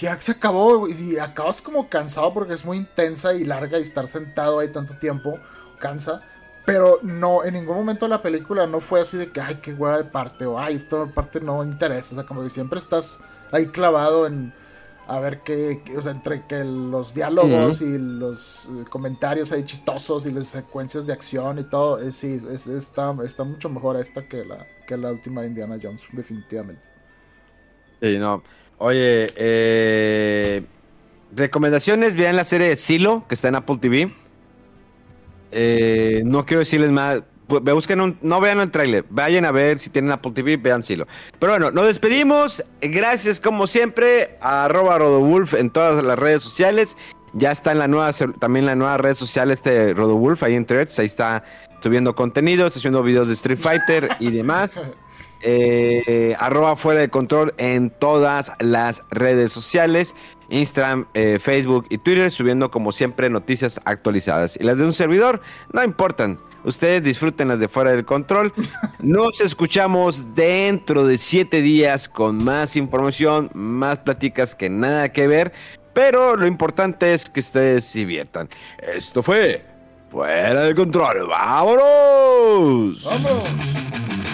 [SPEAKER 2] ya se acabó y acabas como cansado porque es muy intensa y larga y estar sentado ahí tanto tiempo cansa. Pero no, en ningún momento de la película no fue así de que, ay, qué hueá de parte, o ay, esta parte no interesa. O sea, como que siempre estás ahí clavado en a ver qué, o sea, entre que los diálogos y los eh, comentarios ahí chistosos y las secuencias de acción y todo, eh, sí, está, está mucho mejor esta que la, que la última de Indiana Jones, definitivamente.
[SPEAKER 1] Sí, no. Oye, eh, recomendaciones, vean la serie de Silo, que está en Apple TV. Eh, no quiero decirles más. Busquen no vean el tráiler, vayan a ver si tienen Apple TV, vean Silo. Pero bueno, nos despedimos. Gracias como siempre a arroba Rodowulf en todas las redes sociales. Ya está en la nueva, también la nueva red social este Rodowulf, ahí en Threads, ahí está subiendo contenido, está subiendo videos de Street Fighter y demás. *laughs* Eh, arroba fuera de control en todas las redes sociales, Instagram, eh, Facebook y Twitter, subiendo como siempre noticias actualizadas. Y las de un servidor no importan. Ustedes disfruten las de fuera del control. *laughs* Nos escuchamos dentro de siete días con más información, más pláticas que nada que ver. Pero lo importante es que ustedes se diviertan. Esto fue Fuera del Control. ¡Vámonos!
[SPEAKER 2] ¡Vámonos!